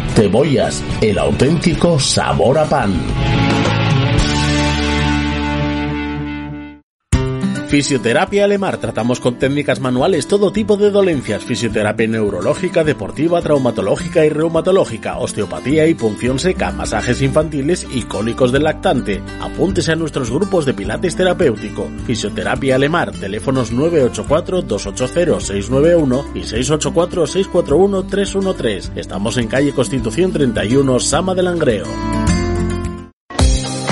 Speaker 2: Cebollas, el auténtico sabor a pan.
Speaker 5: Fisioterapia Alemar. Tratamos con técnicas manuales todo tipo de dolencias. Fisioterapia neurológica, deportiva, traumatológica y reumatológica, osteopatía y punción seca, masajes infantiles y cólicos del lactante. Apúntese a nuestros grupos de pilates terapéutico. Fisioterapia Alemar. Teléfonos 984-280-691 y 684-641-313. Estamos en calle Constitución 31, Sama del Langreo.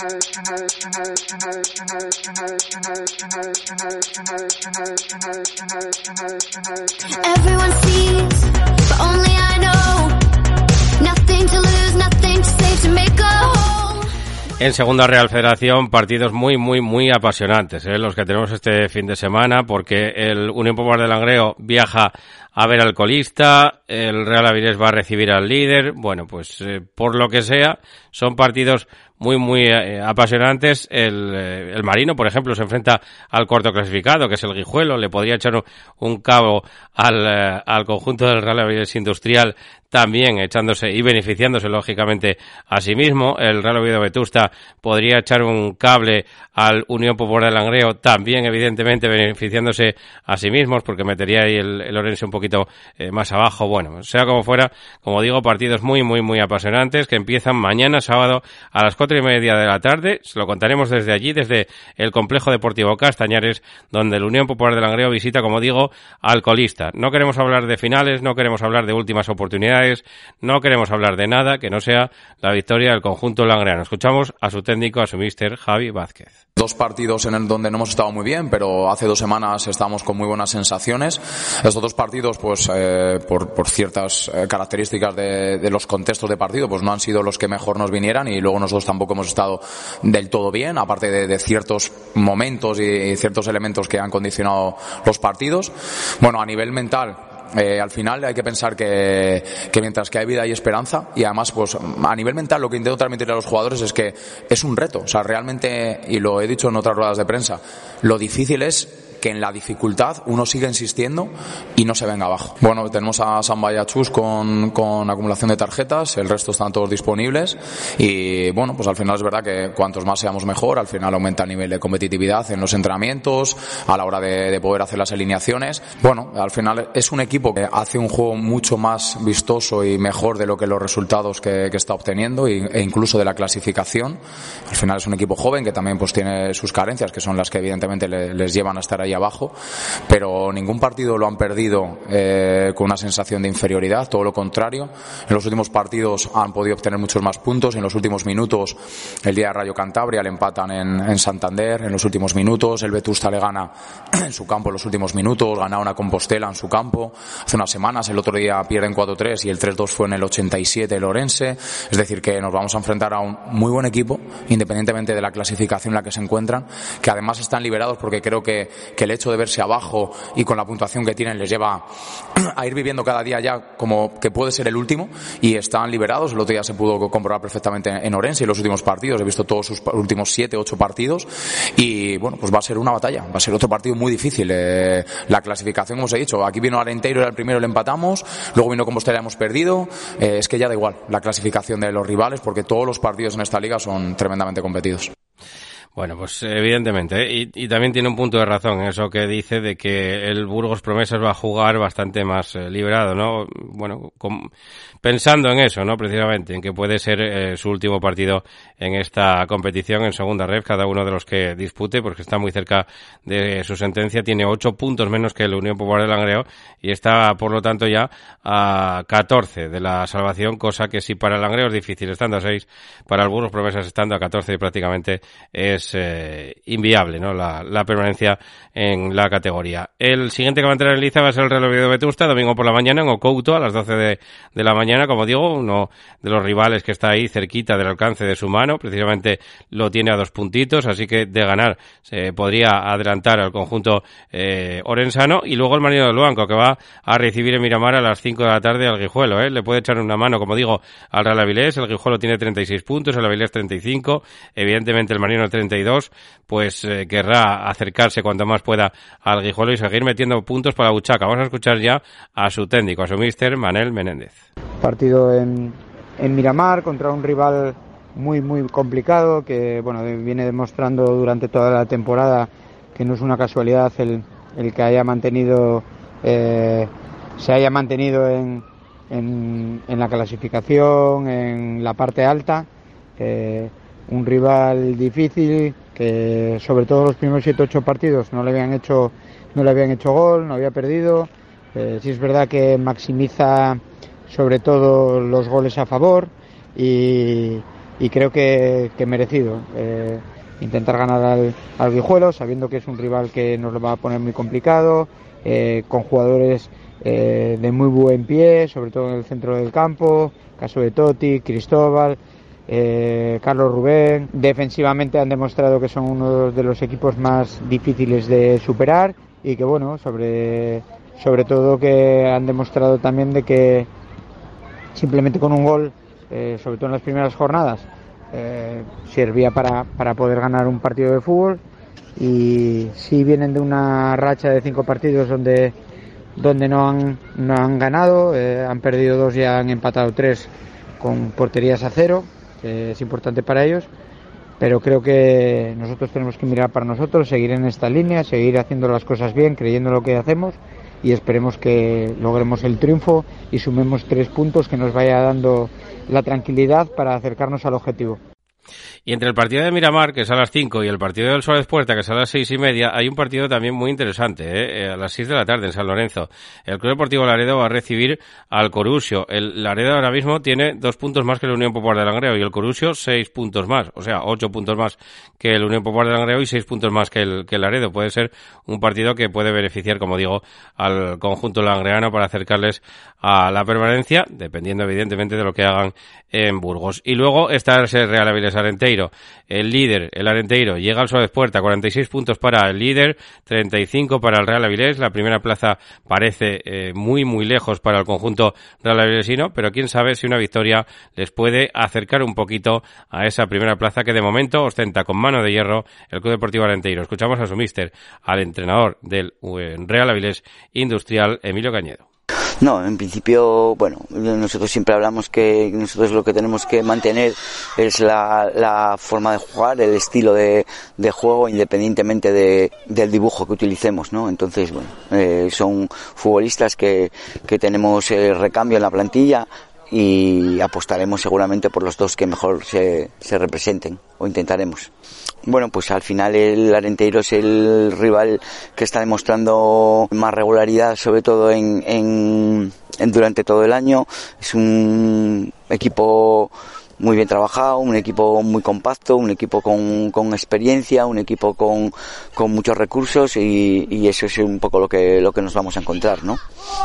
Speaker 10: Everyone sees, but only I know. Nothing to lose, nothing to save to make a home.
Speaker 4: En Segunda Real Federación, partidos muy, muy, muy apasionantes, ¿eh? los que tenemos este fin de semana, porque el Unión Popular de Langreo viaja a ver al colista, el Real Avilés va a recibir al líder, bueno, pues eh, por lo que sea, son partidos muy, muy eh, apasionantes. El, eh, el, Marino, por ejemplo, se enfrenta al cuarto clasificado, que es el Guijuelo. Le podría echar un, cabo al, al conjunto del Real Avilés Industrial también echándose y beneficiándose lógicamente a sí mismo. El Real Oviedo Vetusta podría echar un cable al Unión Popular de Langreo, también evidentemente beneficiándose a sí mismos porque metería ahí el, el Orense un poquito eh, más abajo. Bueno, sea como fuera, como digo, partidos muy, muy, muy apasionantes que empiezan mañana sábado a las cuatro y media de la tarde. Se lo contaremos desde allí, desde el Complejo Deportivo Castañares, donde el Unión Popular de Langreo visita, como digo, al colista. No queremos hablar de finales, no queremos hablar de últimas oportunidades no queremos hablar de nada que no sea la victoria del conjunto langreano. Escuchamos a su técnico, a su mister Javi Vázquez.
Speaker 11: Dos partidos en el donde no hemos estado muy bien, pero hace dos semanas estamos con muy buenas sensaciones. Estos dos partidos pues eh, por, por, ciertas eh, características de, de, los contextos de partido, pues no han sido los que mejor nos vinieran y luego nosotros tampoco hemos estado del todo bien, aparte de, de ciertos momentos y, y ciertos elementos que han condicionado los partidos. Bueno, a nivel mental, eh, al final hay que pensar que, que, mientras que hay vida hay esperanza y además pues a nivel mental lo que intento transmitir a los jugadores es que es un reto, o sea, realmente, y lo he dicho en otras ruedas de prensa, lo difícil es que en la dificultad uno sigue insistiendo y no se venga abajo. Bueno, tenemos a Samba y a Chus con, con acumulación de tarjetas, el resto están todos disponibles y bueno, pues al final es verdad que cuantos más seamos mejor, al final aumenta el nivel de competitividad en los entrenamientos, a la hora de, de poder hacer las alineaciones. Bueno, al final es un equipo que hace un juego mucho más vistoso y mejor de lo que los resultados que, que está obteniendo e incluso de la clasificación. Al final es un equipo joven que también pues tiene sus carencias, que son las que evidentemente le, les llevan a estar ahí abajo, pero ningún partido lo han perdido eh, con una sensación de inferioridad, todo lo contrario. En los últimos partidos han podido obtener muchos más puntos, en los últimos minutos el día de Rayo Cantabria le empatan en, en Santander, en los últimos minutos. El Vetusta le gana en su campo en los últimos minutos, gana una Compostela en su campo, hace unas semanas. El otro día pierden 4-3 y el 3-2 fue en el 87 el Orense, es decir que nos vamos a enfrentar a un muy buen equipo, independientemente de la clasificación en la que se encuentran, que además están liberados porque creo que, que el hecho de verse abajo y con la puntuación que tienen les lleva a ir viviendo cada día ya como que puede ser el último y están liberados. El otro día se pudo comprobar perfectamente en Orense y los últimos partidos. He visto todos sus últimos siete, ocho partidos y bueno, pues va a ser una batalla. Va a ser otro partido muy difícil. Eh, la clasificación, como os he dicho, aquí vino Arenteiro, era el primero, le empatamos. Luego vino Compostela, hemos perdido. Eh, es que ya da igual la clasificación de los rivales porque todos los partidos en esta liga son tremendamente competidos.
Speaker 4: Bueno, pues evidentemente, ¿eh? y, también tiene un punto de razón eso que dice de que el Burgos Promesas va a jugar bastante más eh, liberado, ¿no? Bueno, pensando en eso, ¿no? Precisamente, en que puede ser eh, su último partido en esta competición en segunda red, cada uno de los que dispute, porque está muy cerca de su sentencia, tiene ocho puntos menos que el Unión Popular de Langreo y está, por lo tanto, ya a 14 de la salvación, cosa que si para el Langreo es difícil, estando a 6, para el Burgos Promesas estando a 14 prácticamente es es eh, inviable, ¿no? La, permanencia en la categoría. El siguiente que va a entrar en liza va a ser el Real Oviedo Vetusta, domingo por la mañana en Ocouto a las 12 de, la mañana, como digo, uno de los rivales que está ahí cerquita del alcance de su mano, precisamente lo tiene a dos puntitos, así que de ganar se podría adelantar al conjunto eh, orensano y luego el Marino del Luanco que va a recibir en Miramar a las 5 de la tarde al Guijuelo, ¿eh? le puede echar una mano, como digo, al Real Avilés, el Guijuelo tiene 36 puntos, el Avilés 35, evidentemente el Marino 32, pues eh, querrá acercarse cuanto más pueda al Guijuelo y seguir metiendo puntos para Buchaca. Vamos a escuchar ya a su técnico, a su mister Manel Menéndez.
Speaker 12: Partido en, en Miramar contra un rival muy muy complicado que bueno viene demostrando durante toda la temporada que no es una casualidad el, el que haya mantenido eh, se haya mantenido en, en, en, la clasificación en la parte alta eh, un rival difícil que sobre todo los primeros 7 8 partidos no le habían hecho no le habían hecho gol no había perdido eh, sí es verdad que maximiza sobre todo los goles a favor y, creo que, que merecido. Eh, intentar ganar al, al, Guijuelo, sabiendo que es un rival que nos lo va a poner muy complicado, eh, con jugadores eh, de muy buen pie, sobre todo en el centro del campo, caso de Totti, Cristóbal, eh, Carlos Rubén. Defensivamente han demostrado que son uno de los equipos más difíciles de superar y que bueno, sobre, sobre todo que han demostrado también de que simplemente con un gol eh, sobre todo en las primeras jornadas, eh, servía para, para, poder ganar un partido de fútbol. Y si vienen de una racha de cinco partidos donde, donde no, han, no han ganado, han perdido dos y han empatado tres con porterías a cero, que es importante para ellos. Pero creo que nosotros tenemos que mirar para nosotros, seguir en esta línea, seguir haciendo las cosas bien, creyendo lo que hacemos y esperemos que logremos el triunfo y sumemos tres puntos que nos vaya dando la tranquilidad para acercarnos al objetivo.
Speaker 4: Y entre el partido de Miramar, que es a las 5, y el partido del Suárez Puerta, que es a las seis y media, hay un partido también muy interesante, ¿eh? a las 6 de la tarde en San Lorenzo. El Club Deportivo Laredo va a recibir al Corusio. El Laredo ahora mismo tiene dos puntos más que la Unión Popular de Langreo y el Corusio seis puntos más, o sea, ocho puntos más que el Unión Popular de Langreo y seis puntos más que el, que el Laredo. Puede ser un partido que puede beneficiar, como digo, al conjunto langreano para acercarles a la permanencia, dependiendo evidentemente de lo que hagan en Burgos. Y luego está ese Real Avilés Arenteiro. El líder, el Arenteiro, llega al Suárez Puerta, 46 puntos para el líder, 35 para el Real Avilés. La primera plaza parece eh, muy, muy lejos para el conjunto Real Avilesino, pero quién sabe si una victoria les puede acercar un poquito a esa primera plaza que de momento ostenta con mano de hierro el Club Deportivo Arenteiro. Escuchamos a su mister, al entrenador del eh, Real Avilés Industrial, Emilio Cañedo.
Speaker 13: No, en principio, bueno, nosotros siempre hablamos que nosotros lo que tenemos que mantener es la, la forma de jugar, el estilo de, juego, independientemente de, del dibujo que utilicemos, ¿no? Entonces, bueno, eh, son futbolistas que, que tenemos eh, recambio en la plantilla y apostaremos seguramente por los dos que mejor se, se representen, o intentaremos. Bueno, pues al final el Arenteiro es el rival que está demostrando más regularidad, sobre todo en, en, en durante todo el año. Es un equipo muy bien trabajado, un equipo muy compacto, un equipo con, con experiencia, un equipo con, con muchos recursos y, y, eso es un poco lo que, lo que nos vamos a encontrar, ¿no?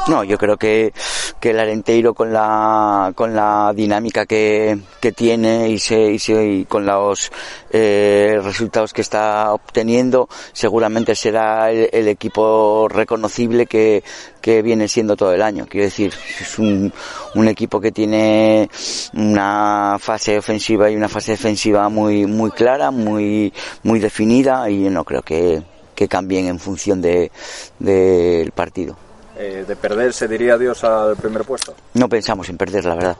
Speaker 13: No, yo creo que, que el Arenteiro con la, con la dinámica que, que tiene y, se, y, se, y con los eh, resultados que está obteniendo, seguramente será el, el equipo reconocible que, que viene siendo todo el año. Quiero decir, es un, un equipo que tiene una fase ofensiva y una fase defensiva muy, muy clara, muy, muy definida y no creo que, que cambien en función del de, partido.
Speaker 14: Eh, ¿De perder se diría adiós al primer puesto?
Speaker 13: No pensamos en perder, la verdad.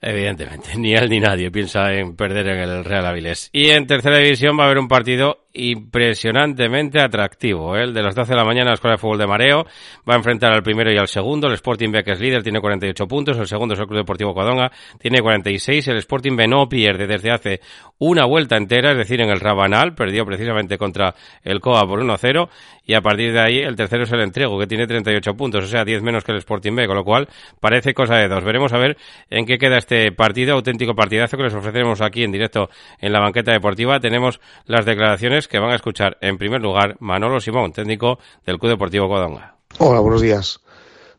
Speaker 4: Evidentemente, ni él ni nadie piensa en perder en el Real Avilés. Y en tercera división va a haber un partido impresionantemente atractivo. ¿eh? El de las 12 de la mañana, la Escuela de Fútbol de Mareo va a enfrentar al primero y al segundo. El Sporting B, que es líder, tiene 48 puntos. El segundo es el Club Deportivo Codonga, tiene 46. El Sporting B no pierde desde hace una vuelta entera, es decir, en el Rabanal, perdió precisamente contra el COA por 1-0. Y a partir de ahí, el tercero es el Entrego, que tiene 38 puntos, o sea, 10 menos que el Sporting B, con lo cual parece cosa de dos. Veremos a ver en qué queda este partido, auténtico partidazo que les ofreceremos aquí en directo en la banqueta deportiva. Tenemos las declaraciones que van a escuchar en primer lugar Manolo Simón, técnico del Club Deportivo Codonga.
Speaker 15: Hola, buenos días.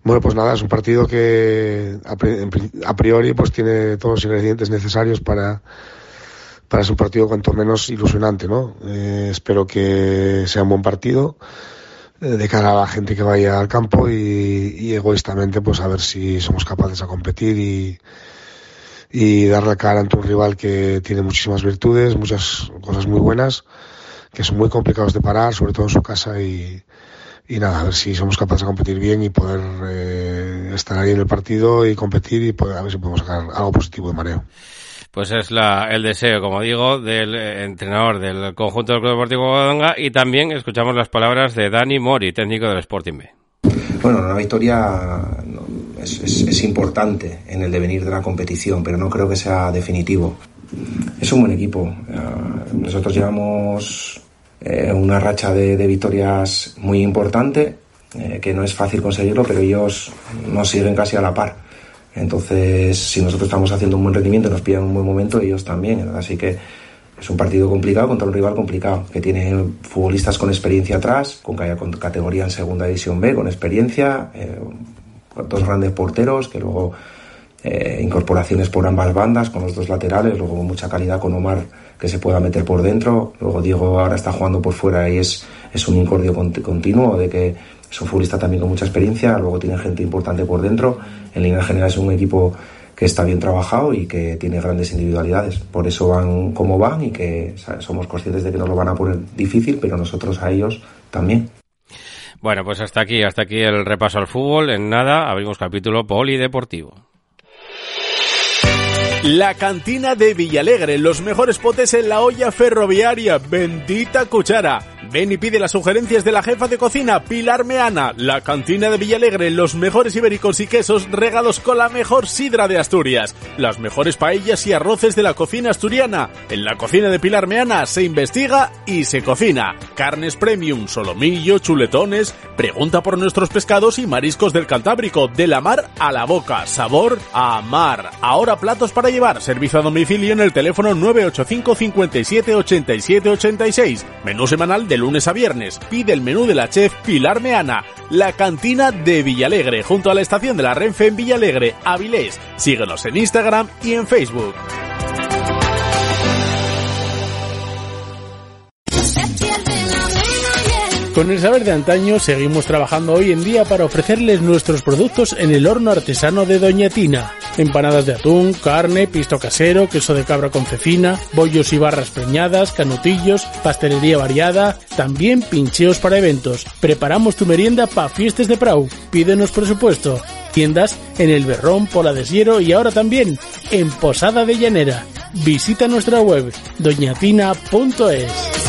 Speaker 15: Bueno, pues nada, es un partido que a priori pues tiene todos los ingredientes necesarios para, para ser un partido cuanto menos ilusionante, ¿no? Eh, espero que sea un buen partido eh, de cara a la gente que vaya al campo y, y, egoístamente pues a ver si somos capaces de competir y, y dar la cara ante un rival que tiene muchísimas virtudes, muchas cosas muy buenas, que son muy complicados de parar, sobre todo en su casa y, y nada, a ver si somos capaces de competir bien y poder eh, estar ahí en el partido y competir y poder, a ver si podemos sacar algo positivo de mareo
Speaker 4: pues es la, el deseo, como digo, del eh, entrenador del conjunto del Club Deportivo Guadalajara y también escuchamos las palabras de Dani Mori, técnico del Sporting B.
Speaker 16: Bueno, una victoria es, es, es, importante en el devenir de la competición, pero no creo que sea definitivo. Es un buen equipo. Nosotros llevamos eh, una racha de, victorias muy importante, eh, que no es fácil conseguirlo, pero ellos nos siguen casi a la par. Entonces, si nosotros estamos haciendo un buen rendimiento, nos pillan un buen momento, ellos también. Así que es un partido complicado contra un rival complicado, que tiene futbolistas con experiencia atrás, con, con categoría en segunda división B, con experiencia, eh, dos grandes porteros, que luego eh, incorporaciones por ambas bandas, con los dos laterales, luego mucha calidad con Omar que se pueda meter por dentro, luego Diego ahora está jugando por fuera y es, es un incordio continuo de que es un futbolista también con mucha experiencia, luego tiene gente importante por dentro, en línea general es un equipo que está bien trabajado y que tiene grandes individualidades. Por eso van como van y que somos conscientes de que nos lo van a poner difícil, pero nosotros a ellos también.
Speaker 4: Bueno, pues hasta aquí, hasta aquí el repaso al fútbol. En nada, abrimos capítulo polideportivo.
Speaker 5: La cantina de Villalegre, los mejores potes en la olla ferroviaria, bendita cuchara. Ven y pide las sugerencias de la jefa de cocina, Pilar Meana. La cantina de Villalegre, los mejores ibéricos y quesos regados con la mejor sidra de Asturias. Las mejores paellas y arroces de la cocina asturiana. En la cocina de Pilar Meana se investiga y se cocina. Carnes premium, solomillo, chuletones. Pregunta por nuestros pescados y mariscos del Cantábrico, de la mar a la boca. Sabor a mar. Ahora platos para llevar. Servicio a domicilio en el teléfono 985 57 87 86. Menú semanal de lunes a viernes. Pide el menú de la chef Pilar Meana. La cantina de Villalegre, junto a la estación de la Renfe en Villalegre, Avilés. Síguenos en Instagram y en Facebook.
Speaker 17: Con el saber de antaño seguimos trabajando hoy en día para ofrecerles nuestros productos en el horno artesano de Doña Tina. Empanadas de atún, carne, pisto casero, queso de cabra con cecina, bollos y barras preñadas, canutillos, pastelería variada, también pincheos para eventos. Preparamos tu merienda para fiestas de Prau. Pídenos presupuesto. Tiendas en El Berrón, Pola de Siero y ahora también en Posada de Llanera. Visita nuestra web doñatina.es.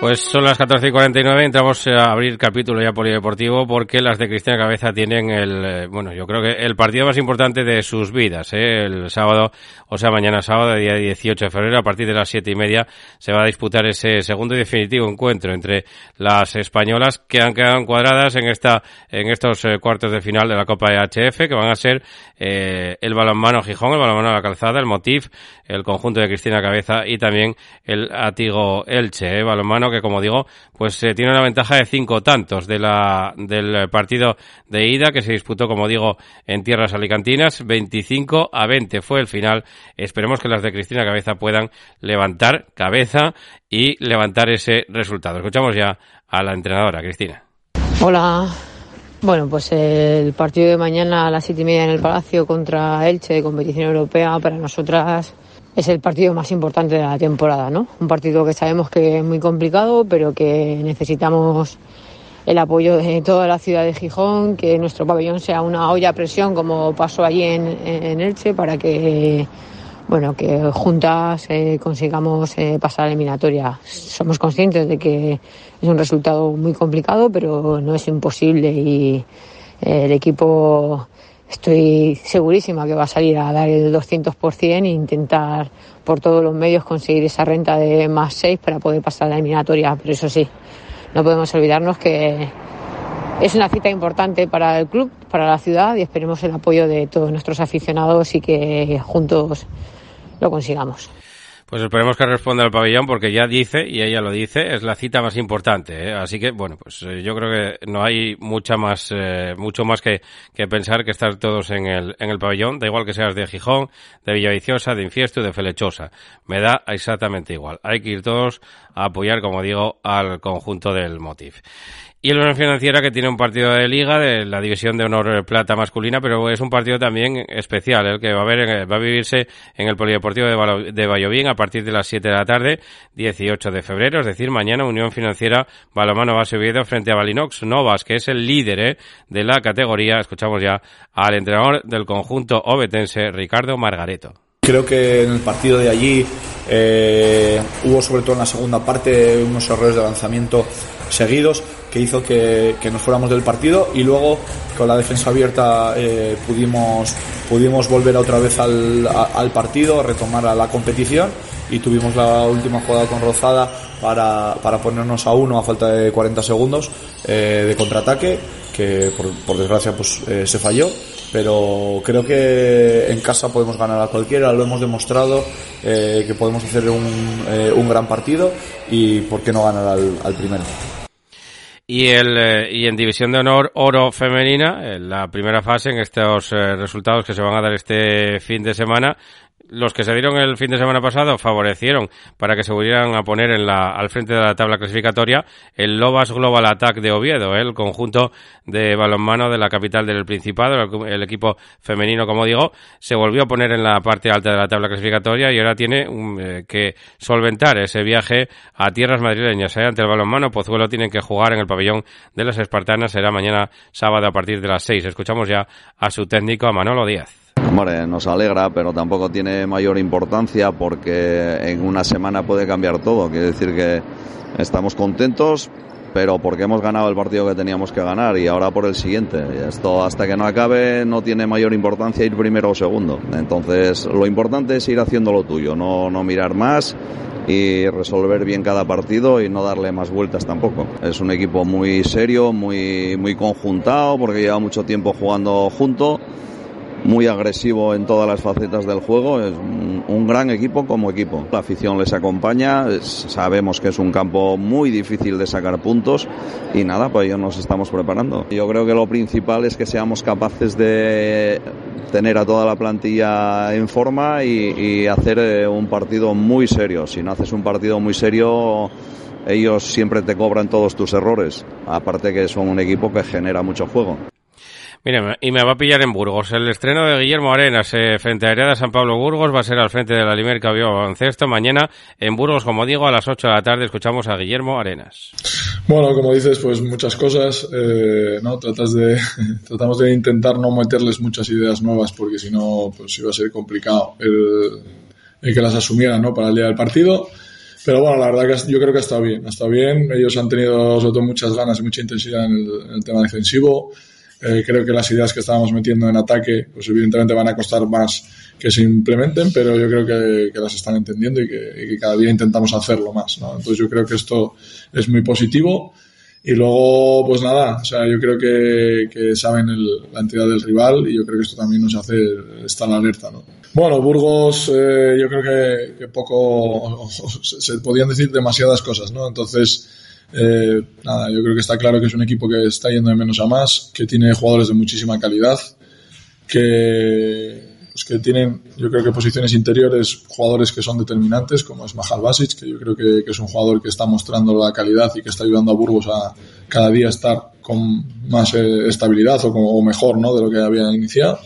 Speaker 4: Pues son las 14 y 49, entramos a abrir capítulo ya polideportivo porque las de Cristina Cabeza tienen el, eh, bueno, yo creo que el partido más importante de sus vidas, ¿eh? el sábado, o sea, mañana sábado, día 18 de febrero, a partir de las siete y media, se va a disputar ese segundo y definitivo encuentro entre las españolas que han quedado encuadradas en esta, en estos eh, cuartos de final de la Copa EHF, que van a ser eh, el balonmano Gijón, el balonmano La Calzada, el Motif, el conjunto de Cristina Cabeza y también el Atigo Elche, ¿eh? balonmano que como digo, pues eh, tiene una ventaja de cinco tantos de la, del partido de ida que se disputó, como digo, en tierras alicantinas. 25 a 20 fue el final. Esperemos que las de Cristina Cabeza puedan levantar cabeza y levantar ese resultado. Escuchamos ya a la entrenadora, Cristina.
Speaker 18: Hola. Bueno, pues el partido de mañana a las siete y media en el Palacio contra Elche de competición europea para nosotras es el partido más importante de la temporada, ¿no? Un partido que sabemos que es muy complicado, pero que necesitamos el apoyo de toda la ciudad de Gijón, que nuestro pabellón sea una olla a presión como pasó allí en, Elche para que bueno que juntas eh, consigamos eh, pasar a la eliminatoria. Somos conscientes de que es un resultado muy complicado, pero no es imposible y eh, el equipo estoy segurísima que va a salir a dar el 200% e intentar por todos los medios conseguir esa renta de más 6 para poder pasar a la eliminatoria. Pero eso sí, no podemos olvidarnos que es una cita importante para el club, para la ciudad y esperemos el apoyo de todos nuestros aficionados y que juntos lo consigamos.
Speaker 4: Pues esperemos que responda al pabellón porque ya dice, y ella lo dice, es la cita más importante. ¿eh? Así que, bueno, pues eh, yo creo que no hay mucha más, eh, mucho más que, que, pensar que estar todos en el, en el pabellón. Da igual que seas de Gijón, de Villaviciosa, de Infiesto de Felechosa. Me da exactamente igual. Hay que ir todos a apoyar, como digo, al conjunto del Motif. Y la Unión Financiera que tiene un partido de liga de la división de honor plata masculina, pero es un partido también especial, el que va a ver, va a vivirse en el Polideportivo de, Vallovín a partir de las 7 de la tarde, 18 de febrero, es decir, mañana Unión Financiera Balomano va a subir frente a Balinox Novas, que es el líder ¿eh? de la categoría. Escuchamos ya al entrenador del conjunto obetense, Ricardo Margareto.
Speaker 19: Creo que en el partido de allí eh, hubo sobre todo en la segunda parte unos errores de lanzamiento seguidos que hizo que, que, nos fuéramos del partido y luego con la defensa abierta eh, pudimos, pudimos volver otra vez al, al partido, retomar a la competición y tuvimos la última jugada con Rozada para, para ponernos a uno a falta de 40 segundos eh, de contraataque que por, desgracia pues eh, se falló pero creo que en casa podemos ganar a cualquiera, lo hemos demostrado que podemos hacer un, un, gran partido y por qué no ganar al, al primero.
Speaker 4: Y, el, eh, y en División de Honor Oro Femenina, en la primera fase, en estos eh, resultados que se van a dar este fin de semana, los que se dieron el fin de semana pasado favorecieron para que se volvieran a poner en la, al frente de la tabla clasificatoria el Lobas Global Attack de Oviedo, ¿eh? el conjunto de balonmano de la capital del Principado, el, equipo femenino, como digo, se volvió a poner en la parte alta de la tabla clasificatoria y ahora tiene um, eh, que solventar ese viaje a tierras madrileñas. ¿eh? Ante el balonmano, Pozuelo tienen que jugar en el pabellón de las Espartanas, será mañana sábado a partir de las seis. Escuchamos ya a su técnico, a Manolo Díaz.
Speaker 20: Hombre, nos alegra, pero tampoco tiene mayor importancia porque en una semana puede cambiar todo. Quiere decir que estamos contentos, pero porque hemos ganado el partido que teníamos que ganar y ahora por el siguiente. Esto hasta que no acabe no tiene mayor importancia ir primero o segundo. Entonces lo importante es ir haciendo lo tuyo, no, no mirar más y resolver bien cada partido y no darle más vueltas tampoco. Es un equipo muy serio, muy, muy conjuntado porque lleva mucho tiempo jugando junto muy agresivo en todas las facetas del juego. Es un, gran equipo como equipo. La afición les acompaña. Sabemos que es un campo muy difícil de sacar puntos y nada, pues ello nos estamos preparando. Yo creo que lo principal es que seamos capaces de tener a toda la plantilla en forma y, y hacer eh, un partido muy serio. Si no haces un partido muy serio ellos siempre te cobran todos tus errores. Aparte que son un equipo que genera mucho juego.
Speaker 4: Mira, y me va a pillar en Burgos. El estreno de Guillermo Arenas eh, frente a Hereda San Pablo Burgos va a ser al frente de la Limerca Bio Baloncesto. Mañana en Burgos, como digo, a las 8 de la tarde escuchamos a Guillermo Arenas.
Speaker 21: Bueno, como dices, pues muchas cosas. Eh, no Tratas de, tratamos de intentar no meterles muchas ideas nuevas porque si no, pues iba a ser complicado el, el que las asumieran ¿no? para el día del partido. Pero bueno, la verdad que yo creo que ha estado bien. Ha estado bien. Ellos han tenido sobre todo muchas ganas y mucha intensidad en el, en el tema defensivo. Eh, creo que las ideas que estábamos metiendo en ataque, pues evidentemente van a costar más que se implementen, pero yo creo que, que las están entendiendo y que, y que, cada día intentamos hacerlo más. ¿no? Entonces yo creo que esto es muy positivo. Y luego, pues nada, o sea, yo creo que, que saben el, la entidad del rival y yo creo que esto también nos hace estar alerta, ¿no? Bueno, Burgos, eh, yo creo que, que poco, se podían decir demasiadas cosas, ¿no? Entonces, eh, nada, yo creo que está claro que es un equipo que está yendo de menos a más, que tiene jugadores de muchísima calidad, que, pues que tienen, yo creo que posiciones interiores, jugadores que son determinantes, como es Mahal Basic, que yo creo que, que, es un jugador que está mostrando la calidad y que está ayudando a Burgos a cada día estar con más eh, estabilidad o, con, mejor ¿no? de lo que había iniciado.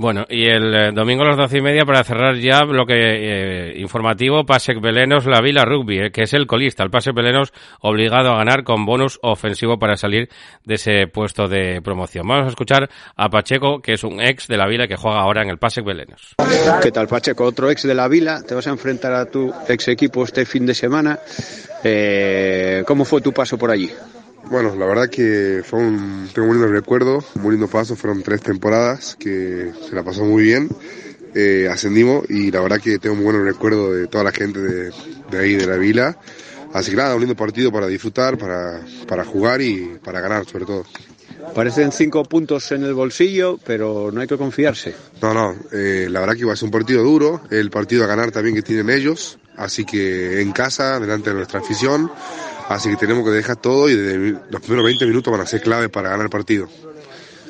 Speaker 4: Bueno, y el eh, domingo a las doce y media para cerrar ya lo que eh, informativo, Pasek Belenos, la Vila Rugby, eh, que es el colista, el Pasek Belenos obligado a ganar con bonus ofensivo para salir de ese puesto de promoción. Vamos a escuchar a Pacheco, que es un ex de la Vila que juega ahora en el Pasek Belenos.
Speaker 22: ¿Qué tal Pacheco? Otro ex de la Vila, te vas a enfrentar a tu ex equipo este fin de semana. Eh, ¿Cómo fue tu paso por allí?
Speaker 23: Bueno, la verdad que fue un, tengo un lindo recuerdo, un muy lindo paso, fueron tres temporadas que se la pasó muy bien, eh, ascendimos y la verdad que tengo muy buen recuerdo de toda la gente de, de, ahí, de la vila. Así que nada, un lindo partido para disfrutar, para, para jugar y para ganar sobre todo.
Speaker 22: Parecen cinco puntos en el bolsillo, pero no hay que confiarse.
Speaker 23: No, no, eh, la verdad que va a ser un partido duro, el partido a ganar también que tienen ellos, así que en casa, delante de nuestra afición, Así que tenemos que dejar todo y los primeros 20 minutos van a ser clave para ganar el partido.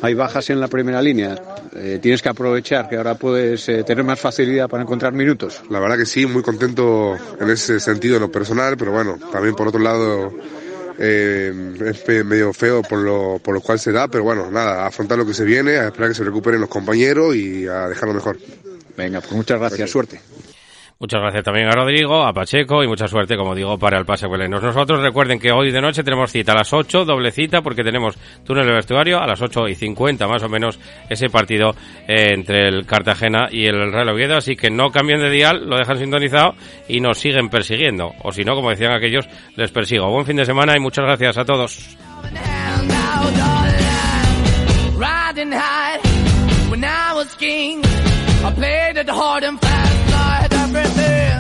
Speaker 22: Hay bajas en la primera línea. Eh, tienes que aprovechar que ahora puedes eh, tener más facilidad para encontrar minutos.
Speaker 23: La verdad que sí, muy contento en ese sentido en lo personal, pero bueno, también por otro lado eh, es medio feo por lo, por lo cual se da, pero bueno, nada, a afrontar lo que se viene, a esperar que se recuperen los compañeros y a dejarlo mejor.
Speaker 22: Venga, pues muchas gracias, gracias. suerte.
Speaker 4: Muchas gracias también a Rodrigo, a Pacheco y mucha suerte, como digo, para el pase Belenos. Nosotros recuerden que hoy de noche tenemos cita a las 8, doble cita, porque tenemos túnel de vestuario a las 8 y 50, más o menos, ese partido eh, entre el Cartagena y el Real Oviedo. Así que no cambien de dial, lo dejan sintonizado y nos siguen persiguiendo. O si no, como decían aquellos, les persigo. Buen fin de semana y muchas gracias a todos. yeah.